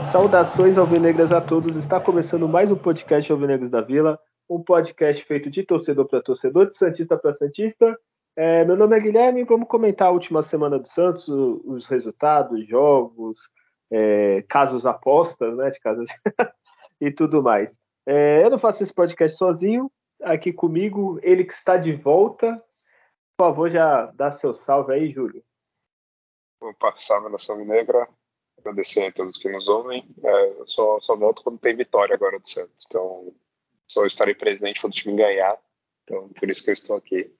Saudações alvinegras a todos. Está começando mais um podcast Alvinegros da Vila, um podcast feito de torcedor para torcedor, de santista para santista. É, meu nome é Guilherme. Vamos comentar a última semana do Santos, os resultados, jogos, é, casos apostas, né, de casas e tudo mais. É, eu não faço esse podcast sozinho. Aqui comigo, ele que está de volta. Por favor, já dá seu salve aí, Júlio. Opa, salve nação negra agradecer a todos que nos ouvem. É, eu só, só volto quando tem vitória agora do Santos. Então, só estarei presente quando o time ganhar. Então, por isso que eu estou aqui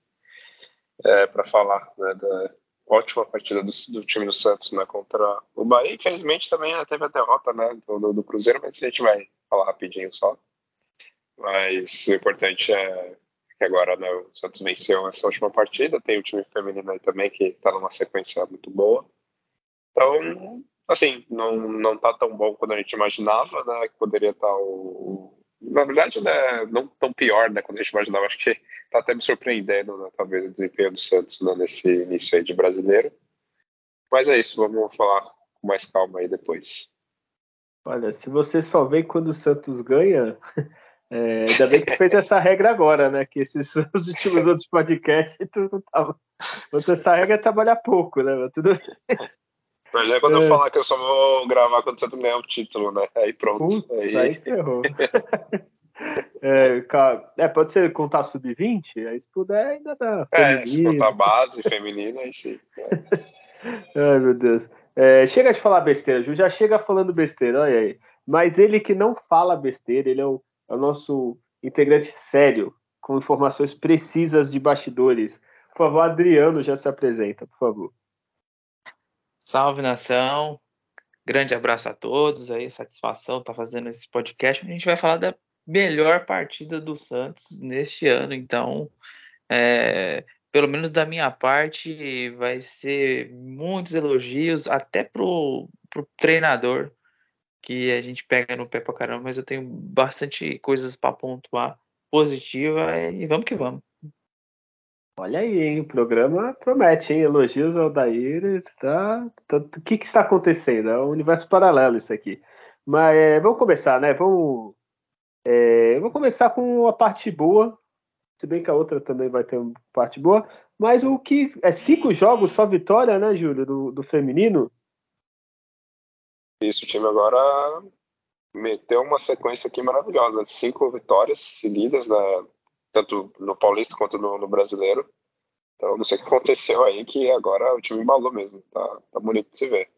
é, para falar né, da ótima partida do, do, time do Santos né, contra o Bahia. Infelizmente também teve a derrota né, do, do, Cruzeiro, mas a gente vai falar rapidinho só. Mas o importante é que agora né, o Santos venceu essa última partida. Tem o time feminino aí também que está numa sequência muito boa. Então, assim, não, não tá tão bom quanto a gente imaginava, né? Que poderia estar tá o. Na verdade, né, não tão pior, né? Quando a gente imaginava, acho que tá até me surpreendendo, né, talvez, o desempenho do Santos né, nesse início aí de brasileiro. Mas é isso, vamos falar com mais calma aí depois. Olha, se você só vê quando o Santos ganha, é, ainda bem que fez essa regra agora, né? Que esses os últimos outros podcasts, tu não tava. Essa regra é trabalhar pouco, né? Tudo... Mas é quando é. eu falar que eu só vou gravar quando você ganhar o título, né? Aí pronto. Putz, aí... aí ferrou. é, é, pode ser contar sub-20? Aí se puder, ainda dá. É, se contar base feminina, aí sim. Ai, meu Deus. É, chega de falar besteira, Ju. Já chega falando besteira, olha aí. Mas ele que não fala besteira, ele é o, é o nosso integrante sério, com informações precisas de bastidores. Por favor, Adriano já se apresenta, por favor. Salve nação, grande abraço a todos aí, satisfação estar tá fazendo esse podcast. A gente vai falar da melhor partida do Santos neste ano, então, é, pelo menos da minha parte, vai ser muitos elogios, até pro, pro treinador, que a gente pega no pé pra caramba, mas eu tenho bastante coisas para pontuar positiva e vamos que vamos. Olha aí, hein? O programa promete, hein? Elogios ao Daír. Tá, tá, o que, que está acontecendo? É um universo paralelo isso aqui. Mas é, vamos começar, né? Vamos, é, vou começar com a parte boa, se bem que a outra também vai ter uma parte boa. Mas o que é cinco jogos só vitória, né, Júlio, do, do feminino? Isso, o time agora meteu uma sequência aqui maravilhosa, cinco vitórias seguidas, né? Tanto no Paulista quanto no, no Brasileiro. Então, não sei o que aconteceu aí, que agora o time embalou mesmo. Tá, tá bonito de se ver.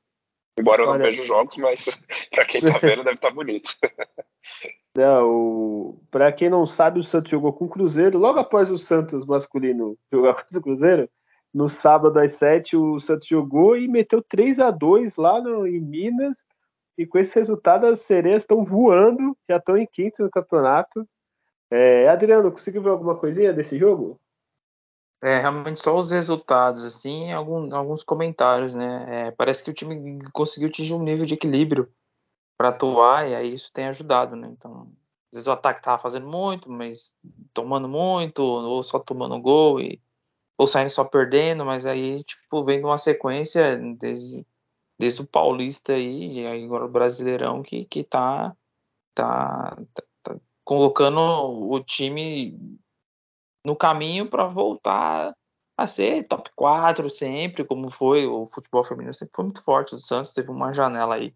Embora eu não veja os jogos, mas para quem tá vendo deve estar tá bonito. Não, para quem não sabe, o Santos jogou com o Cruzeiro. Logo após o Santos masculino jogar com o Cruzeiro, no sábado às 7, o Santos jogou e meteu 3 a 2 lá no, em Minas. E com esse resultado, as sereias estão voando, já estão em quinto no campeonato. É, Adriano, conseguiu ver alguma coisinha desse jogo? É, realmente só os resultados, assim, algum, alguns comentários, né? É, parece que o time conseguiu atingir um nível de equilíbrio para atuar, e aí isso tem ajudado, né? Então, às vezes o ataque tava fazendo muito, mas tomando muito, ou só tomando gol, e, ou saindo só perdendo, mas aí, tipo, vem uma sequência desde, desde o Paulista aí, e agora o Brasileirão, que, que tá, tá, colocando o time no caminho para voltar a ser top 4 sempre, como foi o futebol feminino, sempre foi muito forte. O Santos teve uma janela aí,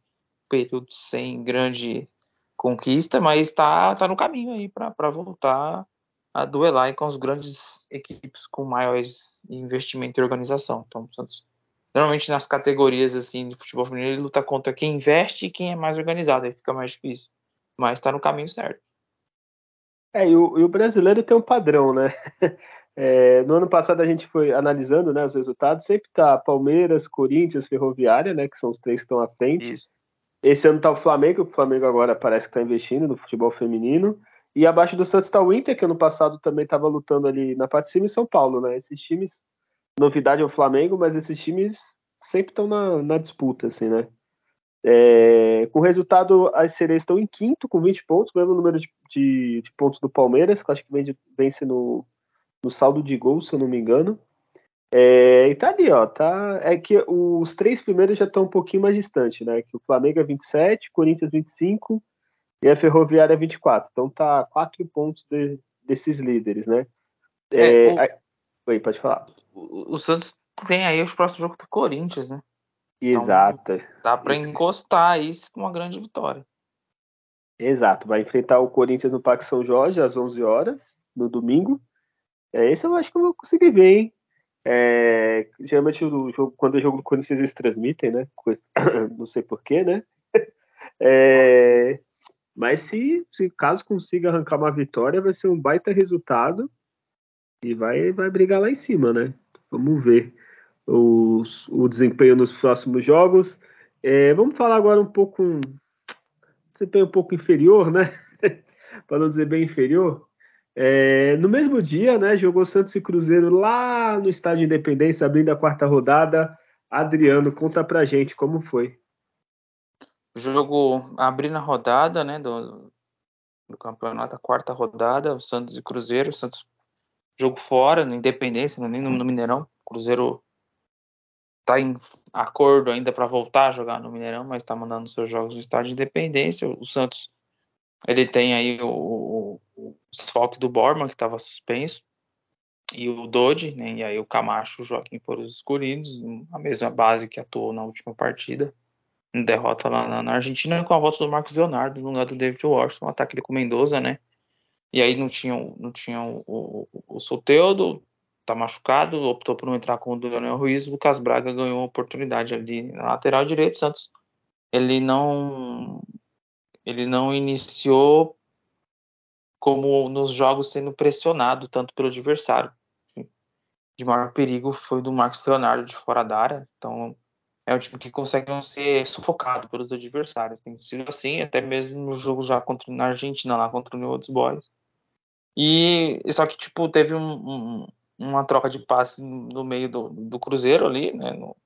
período sem grande conquista, mas está tá no caminho aí para voltar a duelar com as grandes equipes com maiores investimento e organização. Então, o Santos, normalmente nas categorias assim de futebol feminino, ele luta contra quem investe e quem é mais organizado, aí fica mais difícil. Mas está no caminho certo. É, e o, e o brasileiro tem um padrão, né? É, no ano passado a gente foi analisando né, os resultados, sempre tá Palmeiras, Corinthians, Ferroviária, né? Que são os três que estão à frente. Isso. Esse ano tá o Flamengo, o Flamengo agora parece que está investindo no futebol feminino. E abaixo do Santos está o Inter, que ano passado também estava lutando ali na parte de cima, em São Paulo, né? Esses times novidade ao Flamengo, mas esses times sempre estão na, na disputa, assim, né? É, com o resultado, as sereias estão em quinto com 20 pontos, mesmo número de, de, de pontos do Palmeiras, que acho que vence no, no saldo de gols, se eu não me engano. É, e tá ali, ó. Tá, é que os três primeiros já estão um pouquinho mais distantes, né? Que o Flamengo é 27, Corinthians 25 e a Ferroviária 24. Então tá quatro pontos de, desses líderes, né? É, é, o... aí... Oi, pode falar. O, o, Santos tem aí os próximos jogos do Corinthians, né? Então, Exato. Dá para encostar isso com uma grande vitória. Exato. Vai enfrentar o Corinthians no Parque São Jorge às 11 horas, no domingo. É, esse eu acho que eu vou conseguir ver, hein? É, geralmente o jogo, quando é jogo do Corinthians eles transmitem, né? Não sei porquê, né? É, mas se, se caso consiga arrancar uma vitória, vai ser um baita resultado e vai, vai brigar lá em cima, né? Vamos ver os, o desempenho nos próximos jogos. É, vamos falar agora um pouco desempenho um pouco inferior, né? Para não dizer bem inferior. É, no mesmo dia, né, jogou Santos e Cruzeiro lá no Estádio Independência, abrindo a quarta rodada. Adriano, conta pra gente como foi. Jogo abrindo a rodada, né, do, do campeonato, a quarta rodada, o Santos e Cruzeiro. Santos jogo fora, no Independência, nem no, no Mineirão. Cruzeiro tá em acordo ainda para voltar a jogar no Mineirão, mas tá mandando seus jogos no Estádio Independência. O Santos ele tem aí o, o, do Borman, que estava suspenso, e o Dodge, né, e aí o Camacho, o Joaquim foram os escolhidos, a mesma base que atuou na última partida, em derrota lá na, na, Argentina, com a volta do Marcos Leonardo no lugar do David Washington, um ataque com Mendoza, né, e aí não tinha, não tinha o, o, o Soteudo, tá machucado, optou por não entrar com o Daniel Ruiz, o Lucas Braga ganhou uma oportunidade ali na lateral direito, Santos ele não ele não iniciou como nos jogos sendo pressionado tanto pelo adversário. De maior perigo foi do Marcos Leonardo de fora da área. Então é um time que consegue não ser sufocado pelos adversários. Tem sido assim, até mesmo no jogo já contra, na Argentina, lá contra o New Old Boys. E só que tipo teve um, um, uma troca de passe no meio do, do Cruzeiro ali, né, no,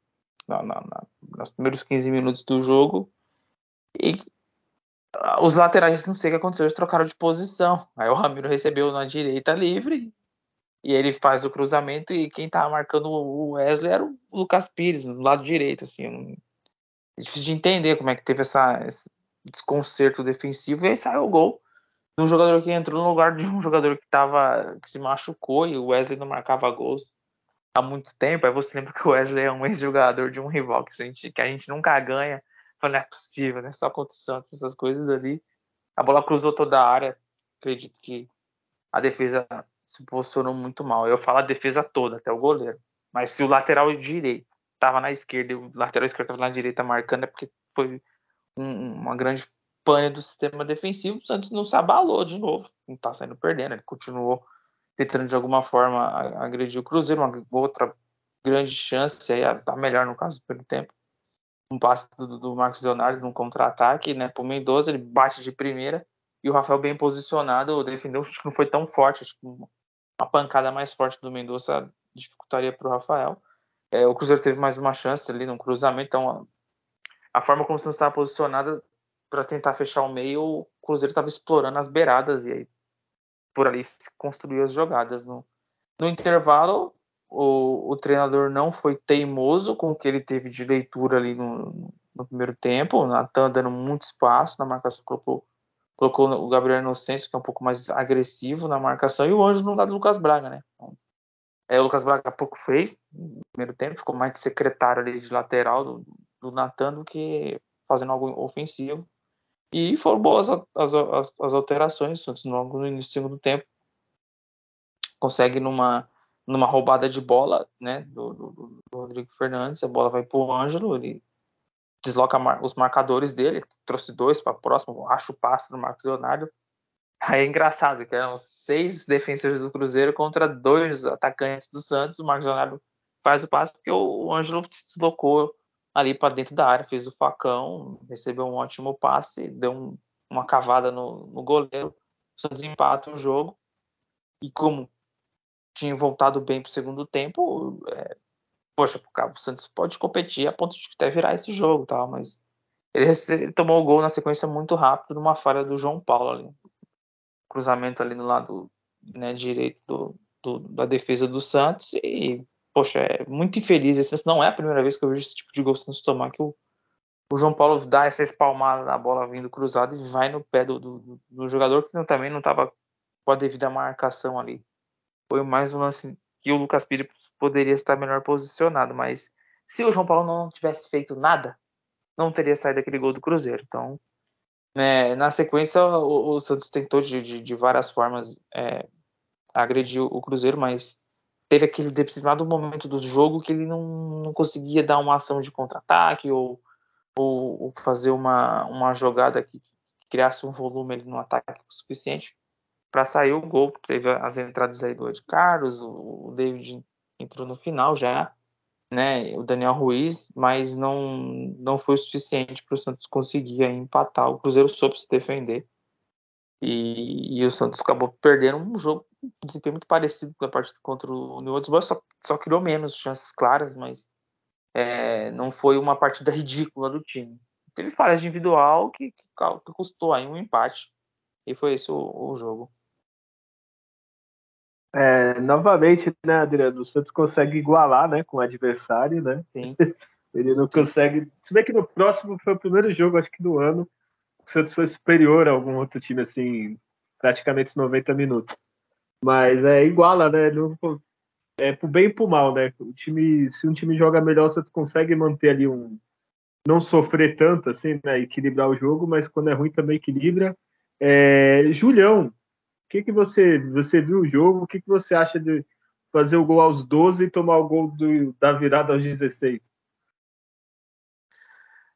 na, na, na, nos primeiros 15 minutos do jogo. E os laterais, não sei o que aconteceu, eles trocaram de posição. Aí o Ramiro recebeu na direita livre e ele faz o cruzamento e quem tava marcando o Wesley era o Lucas Pires, no lado direito, assim. É difícil de entender como é que teve essa, esse desconcerto defensivo e aí saiu o gol de um jogador que entrou no lugar de um jogador que tava que se machucou e o Wesley não marcava gols há muito tempo. Aí você lembra que o Wesley é um ex-jogador de um rival que a gente, que a gente nunca ganha não é possível, né? Só contra o Santos, essas coisas ali. A bola cruzou toda a área. Acredito que a defesa se posicionou muito mal. Eu falo a defesa toda, até o goleiro. Mas se o lateral direito estava na esquerda e o lateral esquerdo estava na direita marcando, é porque foi um, uma grande pane do sistema defensivo. O Santos não se abalou de novo. Não está saindo perdendo. Ele continuou tentando de alguma forma agredir o Cruzeiro. Uma outra grande chance, aí tá melhor no caso pelo tempo um passe do, do Marcos Leonardo num contra-ataque, né, pro Mendoza, ele bate de primeira e o Rafael bem posicionado defendeu, acho que não foi tão forte, acho que uma pancada mais forte do Mendoza dificultaria para o Rafael. É, o Cruzeiro teve mais uma chance ali no cruzamento, então a, a forma como você estava posicionado para tentar fechar o meio, o Cruzeiro estava explorando as beiradas e aí por ali se construiu as jogadas. No, no intervalo, o, o treinador não foi teimoso com o que ele teve de leitura ali no, no primeiro tempo. O Natan dando muito espaço na marcação, colocou, colocou o Gabriel Inocêncio, que é um pouco mais agressivo na marcação, e o Anjo no lado do Lucas Braga, né? Então, é, o Lucas Braga há pouco fez no primeiro tempo, ficou mais de secretário ali de lateral do, do Natan do que fazendo algo ofensivo. E foram boas as, as, as alterações, logo no início do segundo tempo. Consegue numa numa roubada de bola, né, do, do, do Rodrigo Fernandes, a bola vai para o Ângelo, ele desloca os marcadores dele, trouxe dois para próximo, acha o passe do Marcos Leonardo. Aí é engraçado, que eram seis defensores do Cruzeiro contra dois atacantes do Santos, o Marcos Leonardo faz o passe porque o Ângelo deslocou ali para dentro da área, fez o facão, recebeu um ótimo passe, deu um, uma cavada no, no goleiro, o Santos empata o jogo. E como tinha voltado bem para o segundo tempo, é, poxa, o Santos pode competir a ponto de até virar esse jogo, tal, mas ele, ele, tomou o gol na sequência muito rápido numa falha do João Paulo ali. Cruzamento ali no lado né, direito do, do, da defesa do Santos e, poxa, é muito infeliz. Esse não é a primeira vez que eu vejo esse tipo de gol Santos tomar, que o, o João Paulo dá essa espalmada na bola vindo cruzada e vai no pé do, do, do jogador que não, também não estava com a devida marcação ali. Foi mais um lance que o Lucas Pires poderia estar melhor posicionado, mas se o João Paulo não tivesse feito nada, não teria saído aquele gol do Cruzeiro. Então, né, na sequência, o, o, Santos tentou de, de, de várias formas é, agredir o Cruzeiro, mas teve aquele determinado momento do jogo que ele não, não conseguia dar uma ação de contra-ataque ou, ou, ou, fazer uma, uma jogada que criasse um volume no ataque suficiente para sair o gol. Teve as entradas aí do Ed Carlos, o, o David entrou no final já, né, o Daniel Ruiz, mas não, não foi o suficiente para o Santos conseguir empatar. O Cruzeiro soube se defender e, e, o Santos acabou perdendo um jogo, desempenho muito parecido com a partida contra o New Orleans Boys, só, só criou menos chances claras, mas é, não foi uma partida ridícula do time. Teve falhas de individual que, que, que, custou aí um empate e foi esse o, o jogo. É, novamente, né, Adriano, o Santos consegue igualar, né, com o adversário, né? Sim. Ele não Sim. consegue. Se bem que no próximo foi o primeiro jogo, acho que do ano, o Santos foi superior a algum outro time, assim, praticamente 90 minutos. Mas é iguala, né? Não, é pro bem e pro mal, né? O time, se um time joga melhor, o Santos consegue manter ali um. Não sofrer tanto, assim, né? Equilibrar o jogo, mas quando é ruim também equilibra. É, Julião, que, que você, você viu o jogo? O que, que você acha de fazer o gol aos 12 e tomar o gol do, da virada aos 16?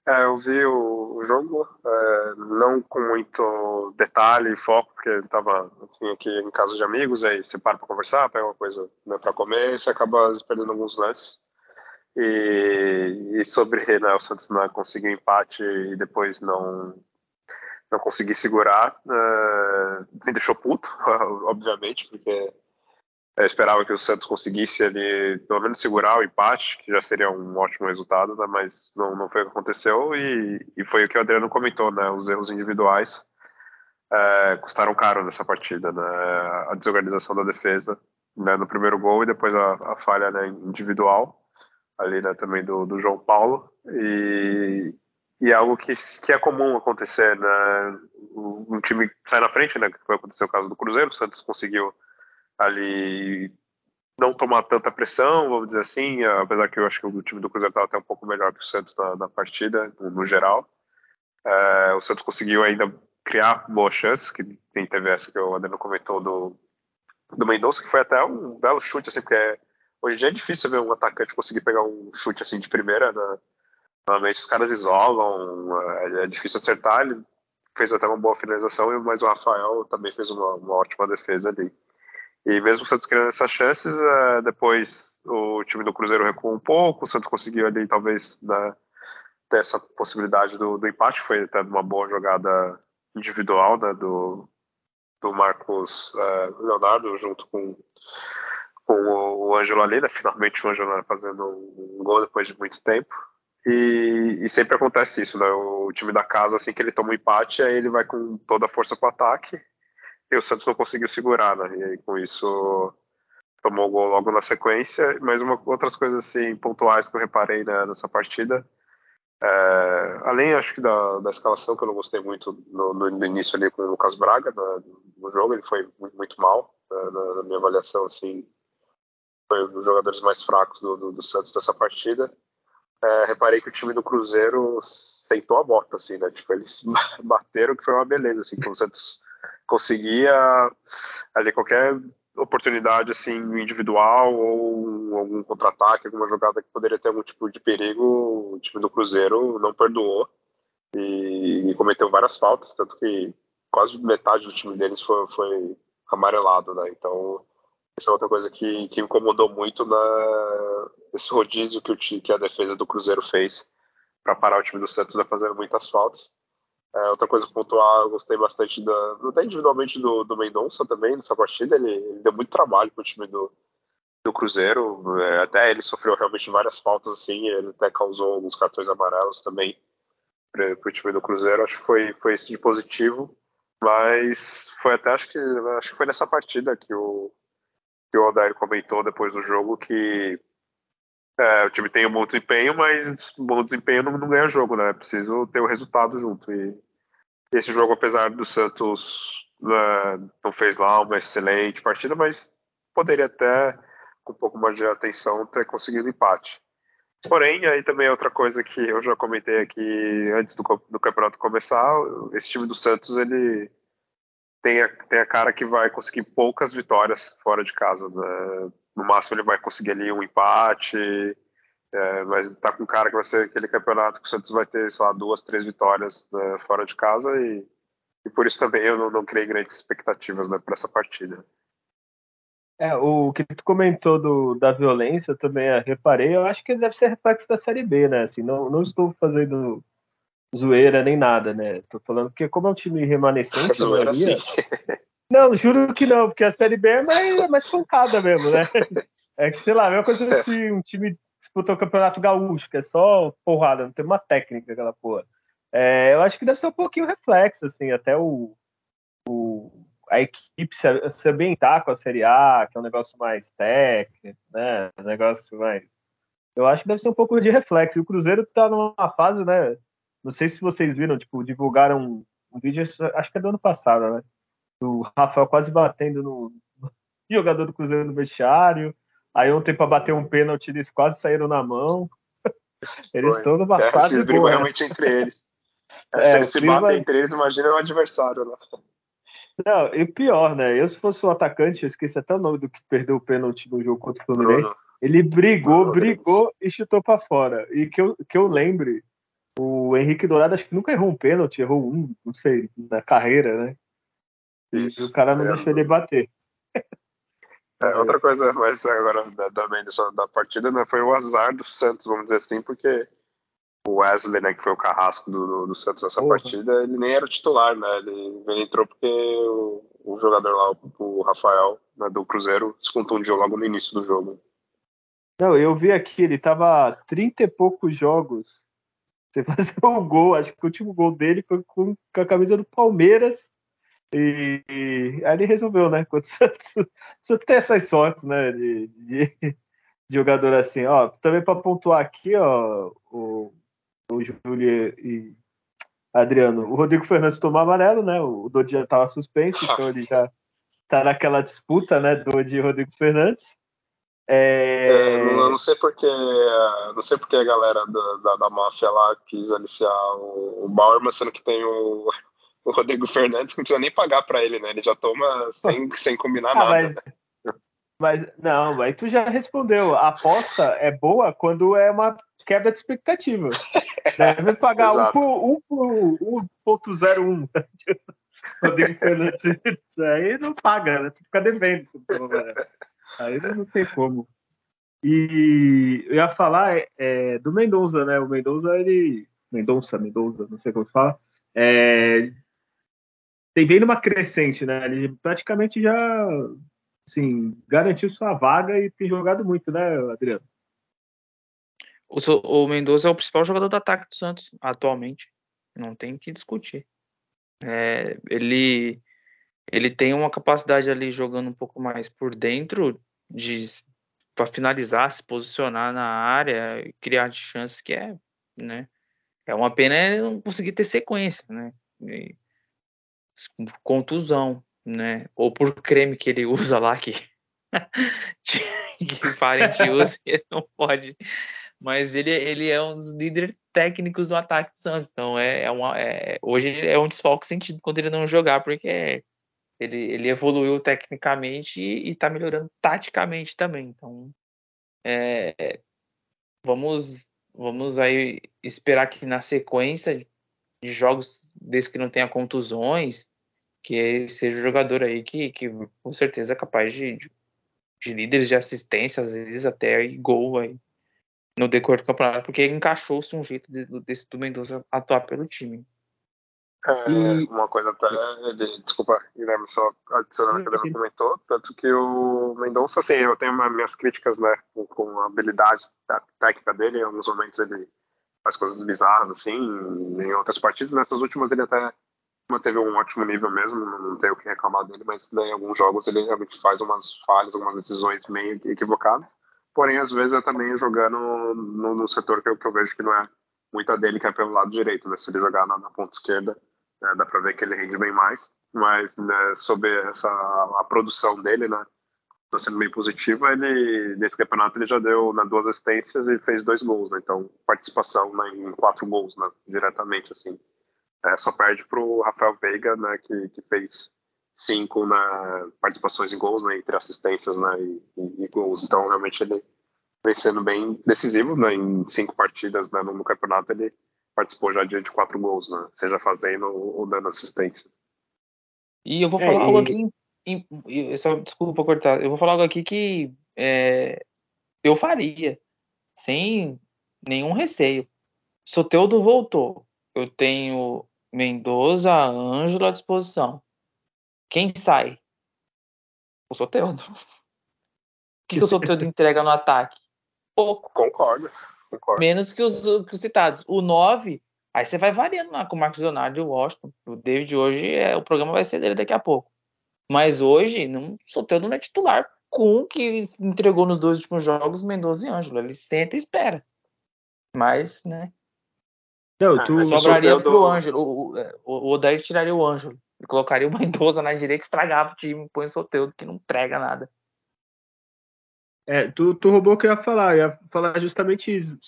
É, eu vi o, jogo, é, não com muito detalhe e foco, porque estava aqui em casa de amigos, aí você para para conversar, pega uma coisa né, para comer, e você acaba perdendo alguns lances. E, e sobre né, o Santos não conseguir empate e depois não não consegui segurar, uh, me deixou puto, obviamente, porque eu esperava que o Santos conseguisse ali, pelo menos segurar o empate, que já seria um ótimo resultado, né, mas não, não foi o que aconteceu e, e foi o que o Adriano comentou, né, os erros individuais uh, custaram caro nessa partida, né, a desorganização da defesa né, no primeiro gol e depois a, a falha né, individual ali né, também do, do João Paulo. E, e é algo que, que é comum acontecer, né? Um time sai na frente, né? Que foi acontecer o caso do Cruzeiro, o Santos conseguiu ali não tomar tanta pressão, vamos dizer assim, apesar que eu acho que o time do Cruzeiro estava até um pouco melhor que o Santos na, na partida, no, geral. É, o Santos conseguiu ainda criar boas chances, que tem teve essa que o Adriano comentou do, do Mendonça, que foi até um belo chute, assim, porque é, hoje em dia é difícil ver um atacante conseguir pegar um chute assim de primeira, né? Normalmente os caras isolam, é, é difícil acertar. Ele fez até uma boa finalização, mas o Rafael também fez uma, uma ótima defesa ali. E mesmo o Santos criando essas chances, é, depois o time do Cruzeiro recuou um pouco, o Santos conseguiu ali talvez né, ter essa possibilidade do, do empate, foi até uma boa jogada individual né, do, do Marcos uh, Leonardo junto com, com o, o Ângelo ali, né, finalmente o Ângelo fazendo um gol depois de muito tempo. E, e, sempre acontece isso, né? O time da casa, assim que ele toma um empate, aí ele vai com toda a força para o ataque. E o Santos não conseguiu segurar, né? E aí, com isso tomou o gol logo na sequência. Mas uma, outras coisas assim pontuais que eu reparei né, nessa partida, é, além acho que da, da, escalação que eu não gostei muito no, no início ali com o Lucas Braga né, no jogo, ele foi muito, muito mal né, na, na, minha avaliação, assim, foi um dos jogadores mais fracos do, do, do Santos dessa partida é, reparei que o time do Cruzeiro sentou a bota, assim, né? Tipo, eles bateram que foi uma beleza, assim, quando o Santos conseguia ali qualquer oportunidade assim individual ou algum contra-ataque, alguma jogada que poderia ter algum tipo de perigo, o time do Cruzeiro não perdoou e, e cometeu várias faltas, tanto que quase metade do time deles foi, foi amarelado, né? Então essa é outra coisa que, que incomodou muito na, nesse rodízio que, o, que a defesa do Cruzeiro fez para parar o time do Santos da fazendo muitas faltas. É, outra coisa pontual, eu gostei bastante da, até individualmente do, do Mendonça também nessa partida. Ele, ele deu muito trabalho para o time do, do Cruzeiro. É, até ele sofreu realmente várias faltas, assim, ele até causou alguns cartões amarelos também para o time do Cruzeiro. Acho que foi, foi esse de positivo. Mas foi até, acho que, acho que foi nessa partida que o, que o Odair comentou depois do jogo que é, o time tem um bom desempenho, mas um bom desempenho não, não ganha jogo, né? Preciso ter o resultado junto. E esse jogo, apesar do Santos né, não fez lá uma excelente partida, mas poderia até, com um pouco mais de atenção, ter conseguido empate. Porém, aí também é outra coisa que eu já comentei aqui antes do, do campeonato começar, esse time do Santos, ele tem a, tem a cara que vai conseguir poucas vitórias fora de casa. Né? No máximo ele vai conseguir ali um empate, é, mas tá com cara que vai ser aquele campeonato que o Santos vai ter, sei lá, duas, três vitórias né, fora de casa e, e, por isso também eu não, não criei grandes expectativas né, para essa partida. É, o que tu comentou do, da violência, eu também é, reparei, eu acho que deve ser reflexo da Série B, né? Assim, não, não estou fazendo zoeira nem nada, né? Estou falando que como é um time remanescente, zoeira, maioria, Não, juro que não, porque a Série B é mais, é mais pancada mesmo, né? É que, sei lá, a mesma coisa se um time disputou o Campeonato Gaúcho, que é só porrada, não tem uma técnica aquela porra. É, eu acho que deve ser um pouquinho reflexo, assim, até o, o a equipe se, se ambientar com a Série A, que é um negócio mais técnico, né? Um negócio mais. Eu acho que deve ser um pouco de reflexo. E o Cruzeiro tá numa fase, né? Não sei se vocês viram, tipo, divulgaram um, um vídeo, acho que é do ano passado, né? Do Rafael quase batendo no, no jogador do Cruzeiro no vestiário. Aí ontem para bater um pênalti eles quase saíram na mão. Eles Foi. estão numa é, fase eles brigam realmente entre eles. É, se eles se batem vai... entre eles, imagina o adversário lá. Não, e pior, né? Eu, se fosse o atacante, eu esqueci até o nome do que perdeu o pênalti no jogo contra o Fluminense. Bruno. Ele brigou, Bruno brigou e chutou para fora. E que eu, que eu lembre, o Henrique Dourado acho que nunca errou um pênalti, errou um, não sei, na carreira, né? Isso. E o cara não é, deixou ele bater. É, outra coisa, mas agora também da, da partida né, foi o azar do Santos, vamos dizer assim, porque o Wesley, né, que foi o carrasco do, do, do Santos nessa partida, ele nem era o titular, né? Ele, ele entrou porque o, o, jogador lá, o, Rafael, né, do Cruzeiro, se contundiu logo no início do jogo. Não, eu vi aqui, ele tava 30 e poucos jogos. Você fazer o gol, acho que o último gol dele foi com, com a camisa do Palmeiras e, e aí ele resolveu, né? Quando o Santos, Santos tem essas sortes, né? De, de, de jogador assim, ó. Também para pontuar aqui, ó, o, o Júlio e Adriano, o Rodrigo Fernandes tomou amarelo, né? O Dodi já estava suspenso, então ele já tá naquela disputa, né? Dodi e Rodrigo Fernandes. É... É, não, não, sei porque não sei porque a galera da, da, da máfia lá quis aliciar o, o Bauer, mas sendo que tem o, o Rodrigo Fernandes não precisa nem pagar para ele, né? Ele já toma sem, sem combinar ah, nada. Mas, mas não, aí tu já respondeu. A aposta é boa quando é uma quebra de expectativa. Deve pagar 1.01. Um por, 1.01. Rodrigo Fernandes. Aí não paga, né? Tu fica devendo. Aí não tem como. E eu ia falar é, do Mendonça, né? O Mendonça, ele. Mendonça, Mendonça, não sei como se fala. É, tem bem numa crescente, né? Ele praticamente já assim, garantiu sua vaga e tem jogado muito, né, Adriano? O, o Mendoza é o principal jogador do ataque do Santos atualmente. Não tem que discutir. É, ele, ele tem uma capacidade ali jogando um pouco mais por dentro de para finalizar, se posicionar na área, criar chances que é, né? É uma pena não conseguir ter sequência, né? E, contusão, né? Ou por creme que ele usa lá que, que parente usa e não pode. Mas ele, ele é um dos líderes técnicos do ataque do Santos. Então é, é, uma, é hoje é um desfalque sentido quando ele não jogar, porque ele, ele evoluiu tecnicamente e está melhorando taticamente também. Então é, vamos vamos aí esperar que na sequência de jogos desde que não tenha contusões, que seja um jogador aí que, que com certeza é capaz de, de, de líderes de assistência, às vezes até gol aí no decorrer do campeonato, porque encaixou-se um jeito de, desse do Mendonça atuar pelo time. É, e... Uma coisa até, desculpa, Guilherme, só adicionando o que o Guilherme comentou, tanto que o Mendonça, assim, eu tenho minhas críticas, né, com, com a habilidade técnica dele, em alguns momentos ele faz coisas bizarras, assim, em outras partidas, nessas últimas ele até manteve um ótimo nível mesmo, não tenho o que reclamar dele, mas né, em alguns jogos ele realmente faz umas falhas, algumas decisões meio equivocadas, porém às vezes é também jogando no, no setor que eu, que eu vejo que não é muita dele que é pelo lado direito, né, se ele jogar na, na ponta esquerda, né, dá para ver que ele rende bem mais, mas né, sobre essa a produção dele, né, está sendo bem positiva. Ele nesse campeonato ele já deu né, duas assistências e fez dois gols, né, então participação né, em quatro gols, né, diretamente assim. É, só perde para o Rafael Veiga, né, que, que fez cinco né, participações em gols, né, entre assistências né, e, e, e gols. Então realmente ele vem sendo bem decisivo, né, em cinco partidas né, no, campeonato ele participou já de quatro gols, né? Seja fazendo ou dando assistência. E eu vou é, falar é, algo aqui, em, só, desculpa cortar, eu vou falar algo aqui que é, eu faria, sem nenhum receio. Soteudo voltou. Eu tenho Mendoza, Ângelo à disposição. Quem sai? O Soteudo. O que, que o Soteudo entrega no ataque? Pouco. Concordo. Concordo. Menos que os, que os citados. O 9, aí você vai variando lá com o Marcos Leonardo e o Washington. O David hoje, é, o programa vai ser dele daqui a pouco. Mas hoje, não, Soteldo não é titular com o que entregou nos dois últimos jogos, Mendoza e Ângelo. Ele senta e espera. Mas, né? Não, tu, sobraria Soteldo... pro Ângelo. O, o, o Odair tiraria o Ângelo. E colocaria o Mendoza na direita, estragava o time, põe o Soteldo, que não prega nada. É, tu, tu roubou o que eu ia falar, eu ia falar justamente isso.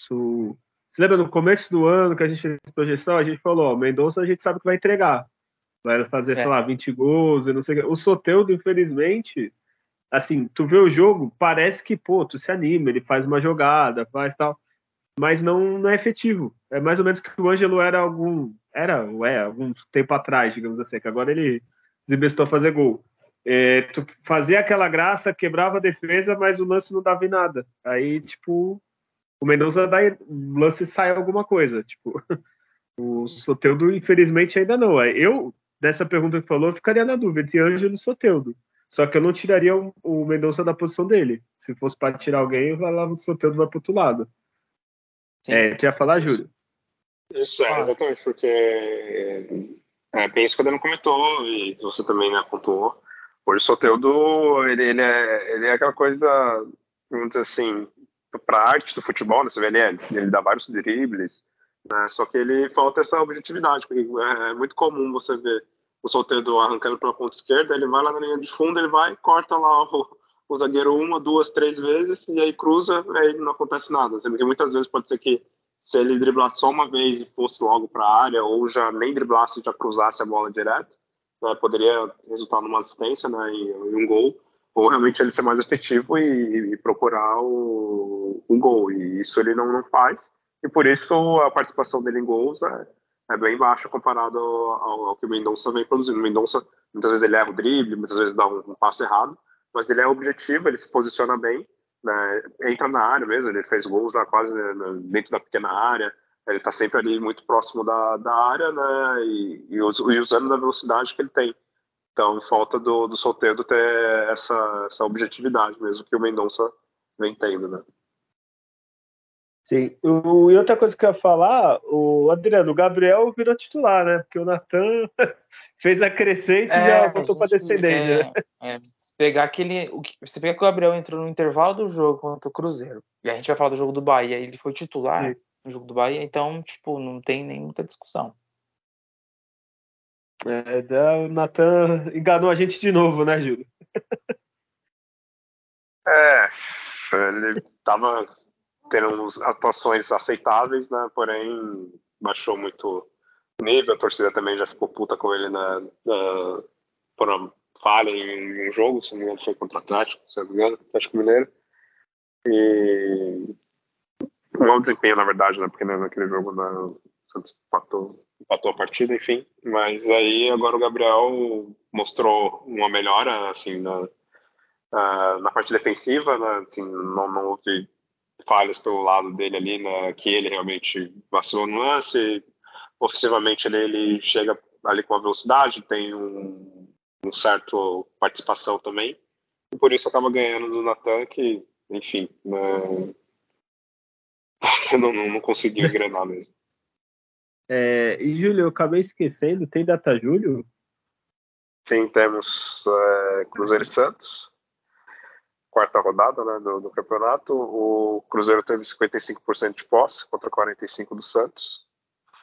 Você lembra no começo do ano que a gente fez projeção, a gente falou, ó, Mendonça a gente sabe que vai entregar. Vai fazer, é. sei lá, 20 gols e não sei o que. O Soteudo, infelizmente, assim, tu vê o jogo, parece que, pô, tu se anima, ele faz uma jogada, faz tal, mas não, não é efetivo. É mais ou menos que o Ângelo era algum, era, é, algum tempo atrás, digamos assim, que agora ele desembestou a fazer gol. É, tu fazia aquela graça, quebrava a defesa, mas o lance não dava em nada. Aí, tipo, o Mendonça dá, o lance sai alguma coisa. Tipo, o Soteudo, infelizmente, ainda não. Eu, dessa pergunta que falou, eu ficaria na dúvida entre Ângelo e Soteudo. Só que eu não tiraria o, o Mendonça da posição dele. Se fosse para tirar alguém, eu falava o Soteudo vai pro outro lado. Sim. É, tu ia falar, Júlio? Isso, é, exatamente, porque é, bem isso que o Dano comentou, e você também né, pontuou. Hoje o Soteudo, ele, ele, é, ele é aquela coisa, vamos dizer assim, para a arte do futebol, né? Você vê, ele, é, ele dá vários dribles, né? Só que ele falta essa objetividade, porque é, é muito comum você ver o Soteudo arrancando para a ponta esquerda, ele vai lá na linha de fundo, ele vai, corta lá o, o zagueiro uma, duas, três vezes, e aí cruza, aí não acontece nada. Sendo que muitas vezes pode ser que se ele driblasse só uma vez e fosse logo para a área, ou já nem driblasse e já cruzasse a bola direto, né, poderia resultar numa assistência né, e, e, um gol, ou realmente ele ser mais efetivo e, e procurar o, o, gol. E isso ele não, não faz, e por isso a participação dele em gols é, é bem baixa comparado ao, ao, que o Mendonça vem produzindo. O Mendonça, muitas vezes ele erra o drible, muitas vezes dá um, um passe errado, mas ele é objetivo, ele se posiciona bem, né, entra na área mesmo, ele fez gols lá quase né, dentro da pequena área, ele está sempre ali muito próximo da, da área, né? E, e, usando da velocidade que ele tem. Então, falta do, do solteiro ter essa, essa objetividade mesmo que o Mendonça vem tendo, né? Sim. O, e outra coisa que eu ia falar, o Adriano, o Gabriel virou titular, né? Porque o Natan fez a crescente e é, já voltou para descendente. É, é. Pegar aquele. Você pega que o Gabriel entrou no intervalo do jogo contra o Cruzeiro. E a gente vai falar do jogo do Bahia. Ele foi titular. Sim no jogo do Bahia, então, tipo, não tem nem muita discussão. É, o Natan enganou a gente de novo, né, Júlio? é, ele tava uns atuações aceitáveis, né, porém baixou muito nível, a torcida também já ficou puta com ele na, na, por uma falha em um jogo, se não me engano foi contra o Atlético, se não me engano, Atlético Mineiro. E um desempenho, na verdade, né? Porque naquele jogo né, o Santos empatou, empatou a partida, enfim. Mas aí agora o Gabriel mostrou uma melhora, assim, na, na parte defensiva, né? Assim, não, não houve falhas pelo lado dele ali, né? Que ele realmente vacilou no lance. Ofensivamente ele, ele chega ali com a velocidade, tem um, um certo participação também. E por isso acaba ganhando do Natan, que, enfim, não, não, não conseguiu engrenar mesmo. É, e, Júlio, eu acabei esquecendo, tem data Júlio? Sim, temos é, Cruzeiro e Santos, quarta rodada né, do, do, campeonato. O Cruzeiro teve 55% de posse contra 45% do Santos.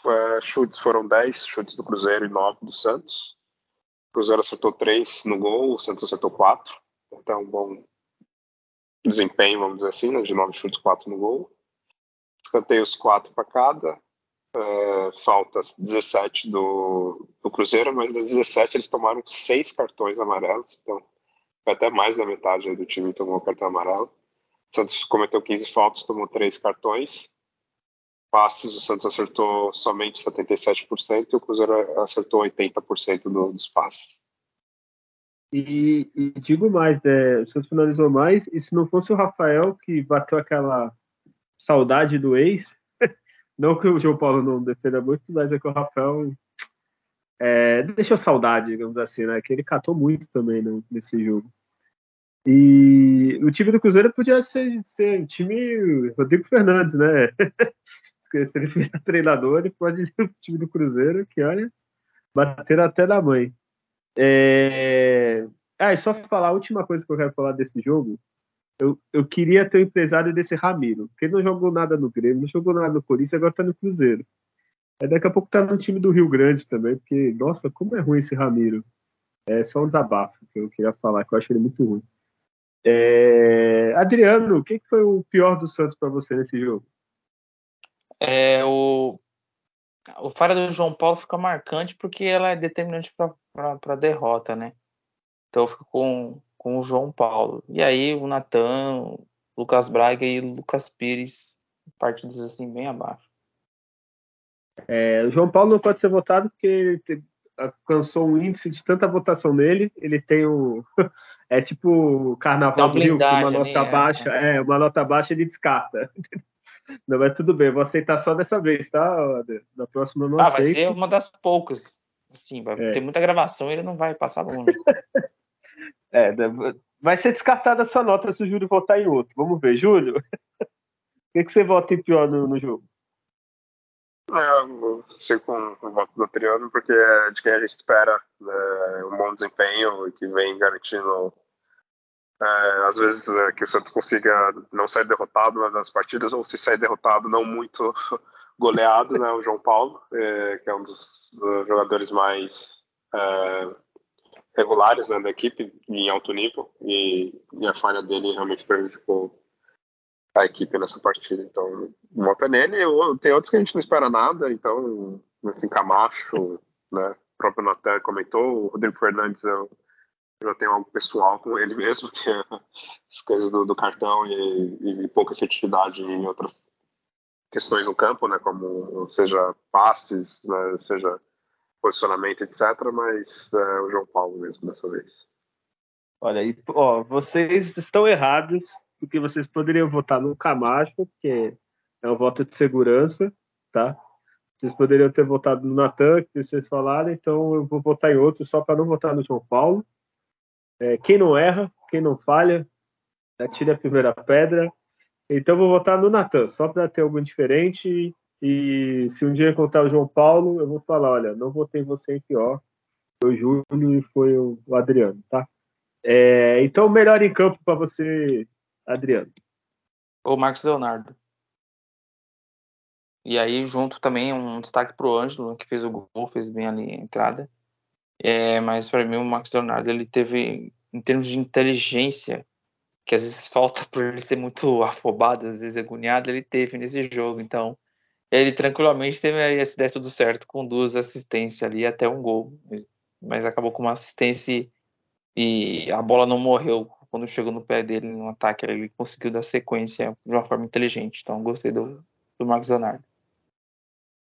É, chutes foram 10 chutes do Cruzeiro e 9 do Santos. O Cruzeiro acertou 3 no gol, o Santos acertou 4. Então, um bom desempenho, vamos dizer assim, né, de 9 chutes, 4 no gol. Escanteios 4 para cada. É, faltas 17 do, do Cruzeiro, mas das 17 eles tomaram 6 cartões amarelos. Então, até mais da metade do time tomou cartão amarelo. O Santos cometeu 15 faltas, tomou 3 cartões. Passes, o Santos acertou somente 77% e o Cruzeiro acertou 80% do, dos passes. E, e, digo mais, né, o Santos finalizou mais, e se não fosse o Rafael que bateu aquela saudade do ex, não que o João Paulo não defenda muito, mas é que o Rafael é, deixou saudade, digamos assim, né? Que ele catou muito também no, nesse jogo. E o time do Cruzeiro podia ser, ser um time Rodrigo Fernandes, né? Se ele for treinador, ele pode ser o time do Cruzeiro, que olha, bater até da mãe. É... Ah, e só falar a última coisa que eu quero falar desse jogo. Eu, eu queria ter o empresário desse Ramiro, porque ele não jogou nada no Grêmio, não jogou nada no Corinthians, agora tá no Cruzeiro. Aí daqui a pouco tá no time do Rio Grande também, porque, nossa, como é ruim esse Ramiro. É só um desabafo que eu queria falar, que eu acho ele muito ruim. É... Adriano, o que, foi o pior do Santos para você nesse jogo? É, o, o falha do João Paulo fica marcante porque ela é determinante para a derrota, né? Então eu fico com, com o João Paulo. E aí o Natan, Lucas Braga e Lucas Pires, partidas assim bem abaixo. É, o João Paulo não pode ser votado porque alcançou um índice de tanta votação nele, ele tem o. É tipo o Carnaval do Rio, uma nota né? baixa, é. é, uma nota baixa ele descarta. Não, mas tudo bem, vou aceitar só dessa vez, tá? Na próxima eu não ah, aceito. vai ser uma das poucas. Sim, vai é. ter muita gravação e ele não vai passar longe. é, vai ser descartada a sua nota se o Júlio votar em outro. Vamos ver, Júlio. o que, que você vota em pior no, no jogo? É, sei com o voto do Adriano, porque é de quem a gente espera né, um bom desempenho e que vem garantindo, é, às vezes, é, que o Santos consiga não sair derrotado nas partidas, ou se sair derrotado, não muito goleado, né, o João Paulo, é, que é um dos, dos jogadores mais é, regulares né, da equipe em alto nível, e, e a falha dele realmente prejudicou a equipe nessa partida. Então, vota nele. Tem outros que a gente não espera nada, então, enfim, Camacho, né? O próprio Natan comentou, o Rodrigo Fernandes eu já tenho algo pessoal com ele mesmo, que é as coisas do, do cartão e, e, pouca efetividade em outras questões no campo, né? Como seja passes, né, seja posicionamento, etc. Mas é, o João Paulo mesmo dessa vez. Olha aí, ó, vocês estão errados porque vocês poderiam votar no Camacho, porque é um voto de segurança, tá? Vocês poderiam ter votado no Natan, que vocês falaram, então eu vou votar em outro só para não votar no João Paulo. É, quem não erra, quem não falha, atire a primeira pedra. Então eu vou votar no Natan, só para ter algo diferente. E se um dia encontrar o João Paulo, eu vou falar: olha, não votei você em pior. Foi o Júlio e foi o Adriano, tá? É, então, melhor em campo para você, Adriano? O Marcos Leonardo. E aí, junto também, um destaque pro Ângelo, que fez o gol, fez bem ali a entrada. É, mas para mim, o Marcos Leonardo, ele teve, em termos de inteligência, que às vezes falta por ele ser muito afobado, às vezes agoniado, ele teve nesse jogo. Então, ele tranquilamente teve esse 10 tudo certo, com duas assistências ali, até um gol. Mas acabou com uma assistência e a bola não morreu quando chegou no pé dele no ataque, ele conseguiu dar sequência de uma forma inteligente. Então, gostei do, do Marcos Leonardo.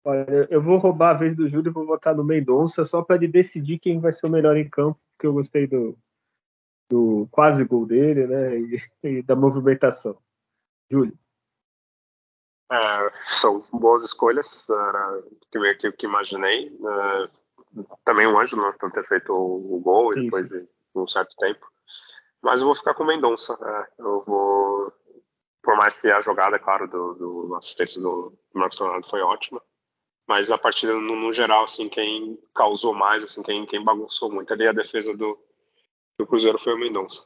Olha, eu vou roubar a vez do Júlio e vou votar no Mendonça só para ele decidir quem vai ser o melhor em campo, porque eu gostei do, do quase gol dele, né? E, e da movimentação. Júlio. É, são boas escolhas, era o que, que, que imaginei. É, também um anjo não ter feito o, gol sim, depois sim. de um certo tempo. Mas eu vou ficar com o Mendonça. É, eu vou. Por mais que a jogada, claro, do, do assistência do Marcos Leonardo foi ótima. Mas a partida, no, no, geral, assim, quem causou mais, assim, quem, quem bagunçou muito ali a defesa do, do Cruzeiro foi o Mendonça.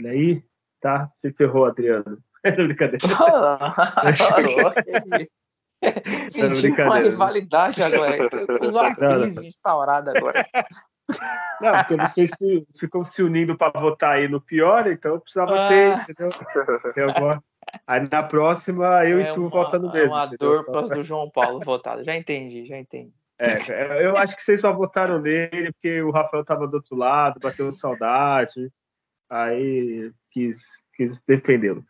Olha aí, tá? Se ferrou, Adriano. É brincadeira. Senti uma rivalidade agora. Temos uma crise instaurada agora. Não, porque vocês se, ficam se unindo para votar aí no pior, então eu precisava ah. ter, entendeu? Aí na próxima eu é e tu votando mesmo. É uma dor para do João Paulo votado. Já entendi, já entendi. É, eu acho que vocês só votaram nele porque o Rafael tava do outro lado, bateu saudade. Aí quis, quis defendê-lo.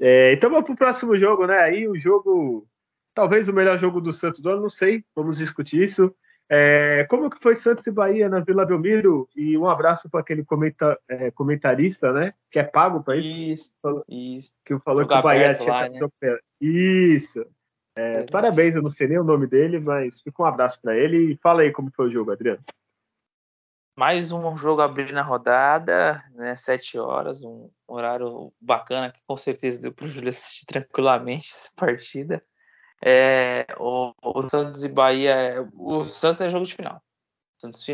É, então vamos pro próximo jogo, né? Aí o jogo, talvez o melhor jogo do Santos do ano, não sei, vamos discutir isso. É, como que foi Santos e Bahia na Vila Belmiro? E um abraço para aquele comenta, é, comentarista, né? Que é pago para isso. Isso, isso. Que falou que o Bahia tinha lá, né? Isso. É, parabéns, eu não sei nem o nome dele, mas fica um abraço para ele e fala aí como foi o jogo, Adriano. Mais um jogo abrindo a rodada, né? Sete horas, um horário bacana que com certeza deu para o Júlio assistir tranquilamente essa partida. É, o, o, Santos e Bahia. O Santos é jogo de final. Santos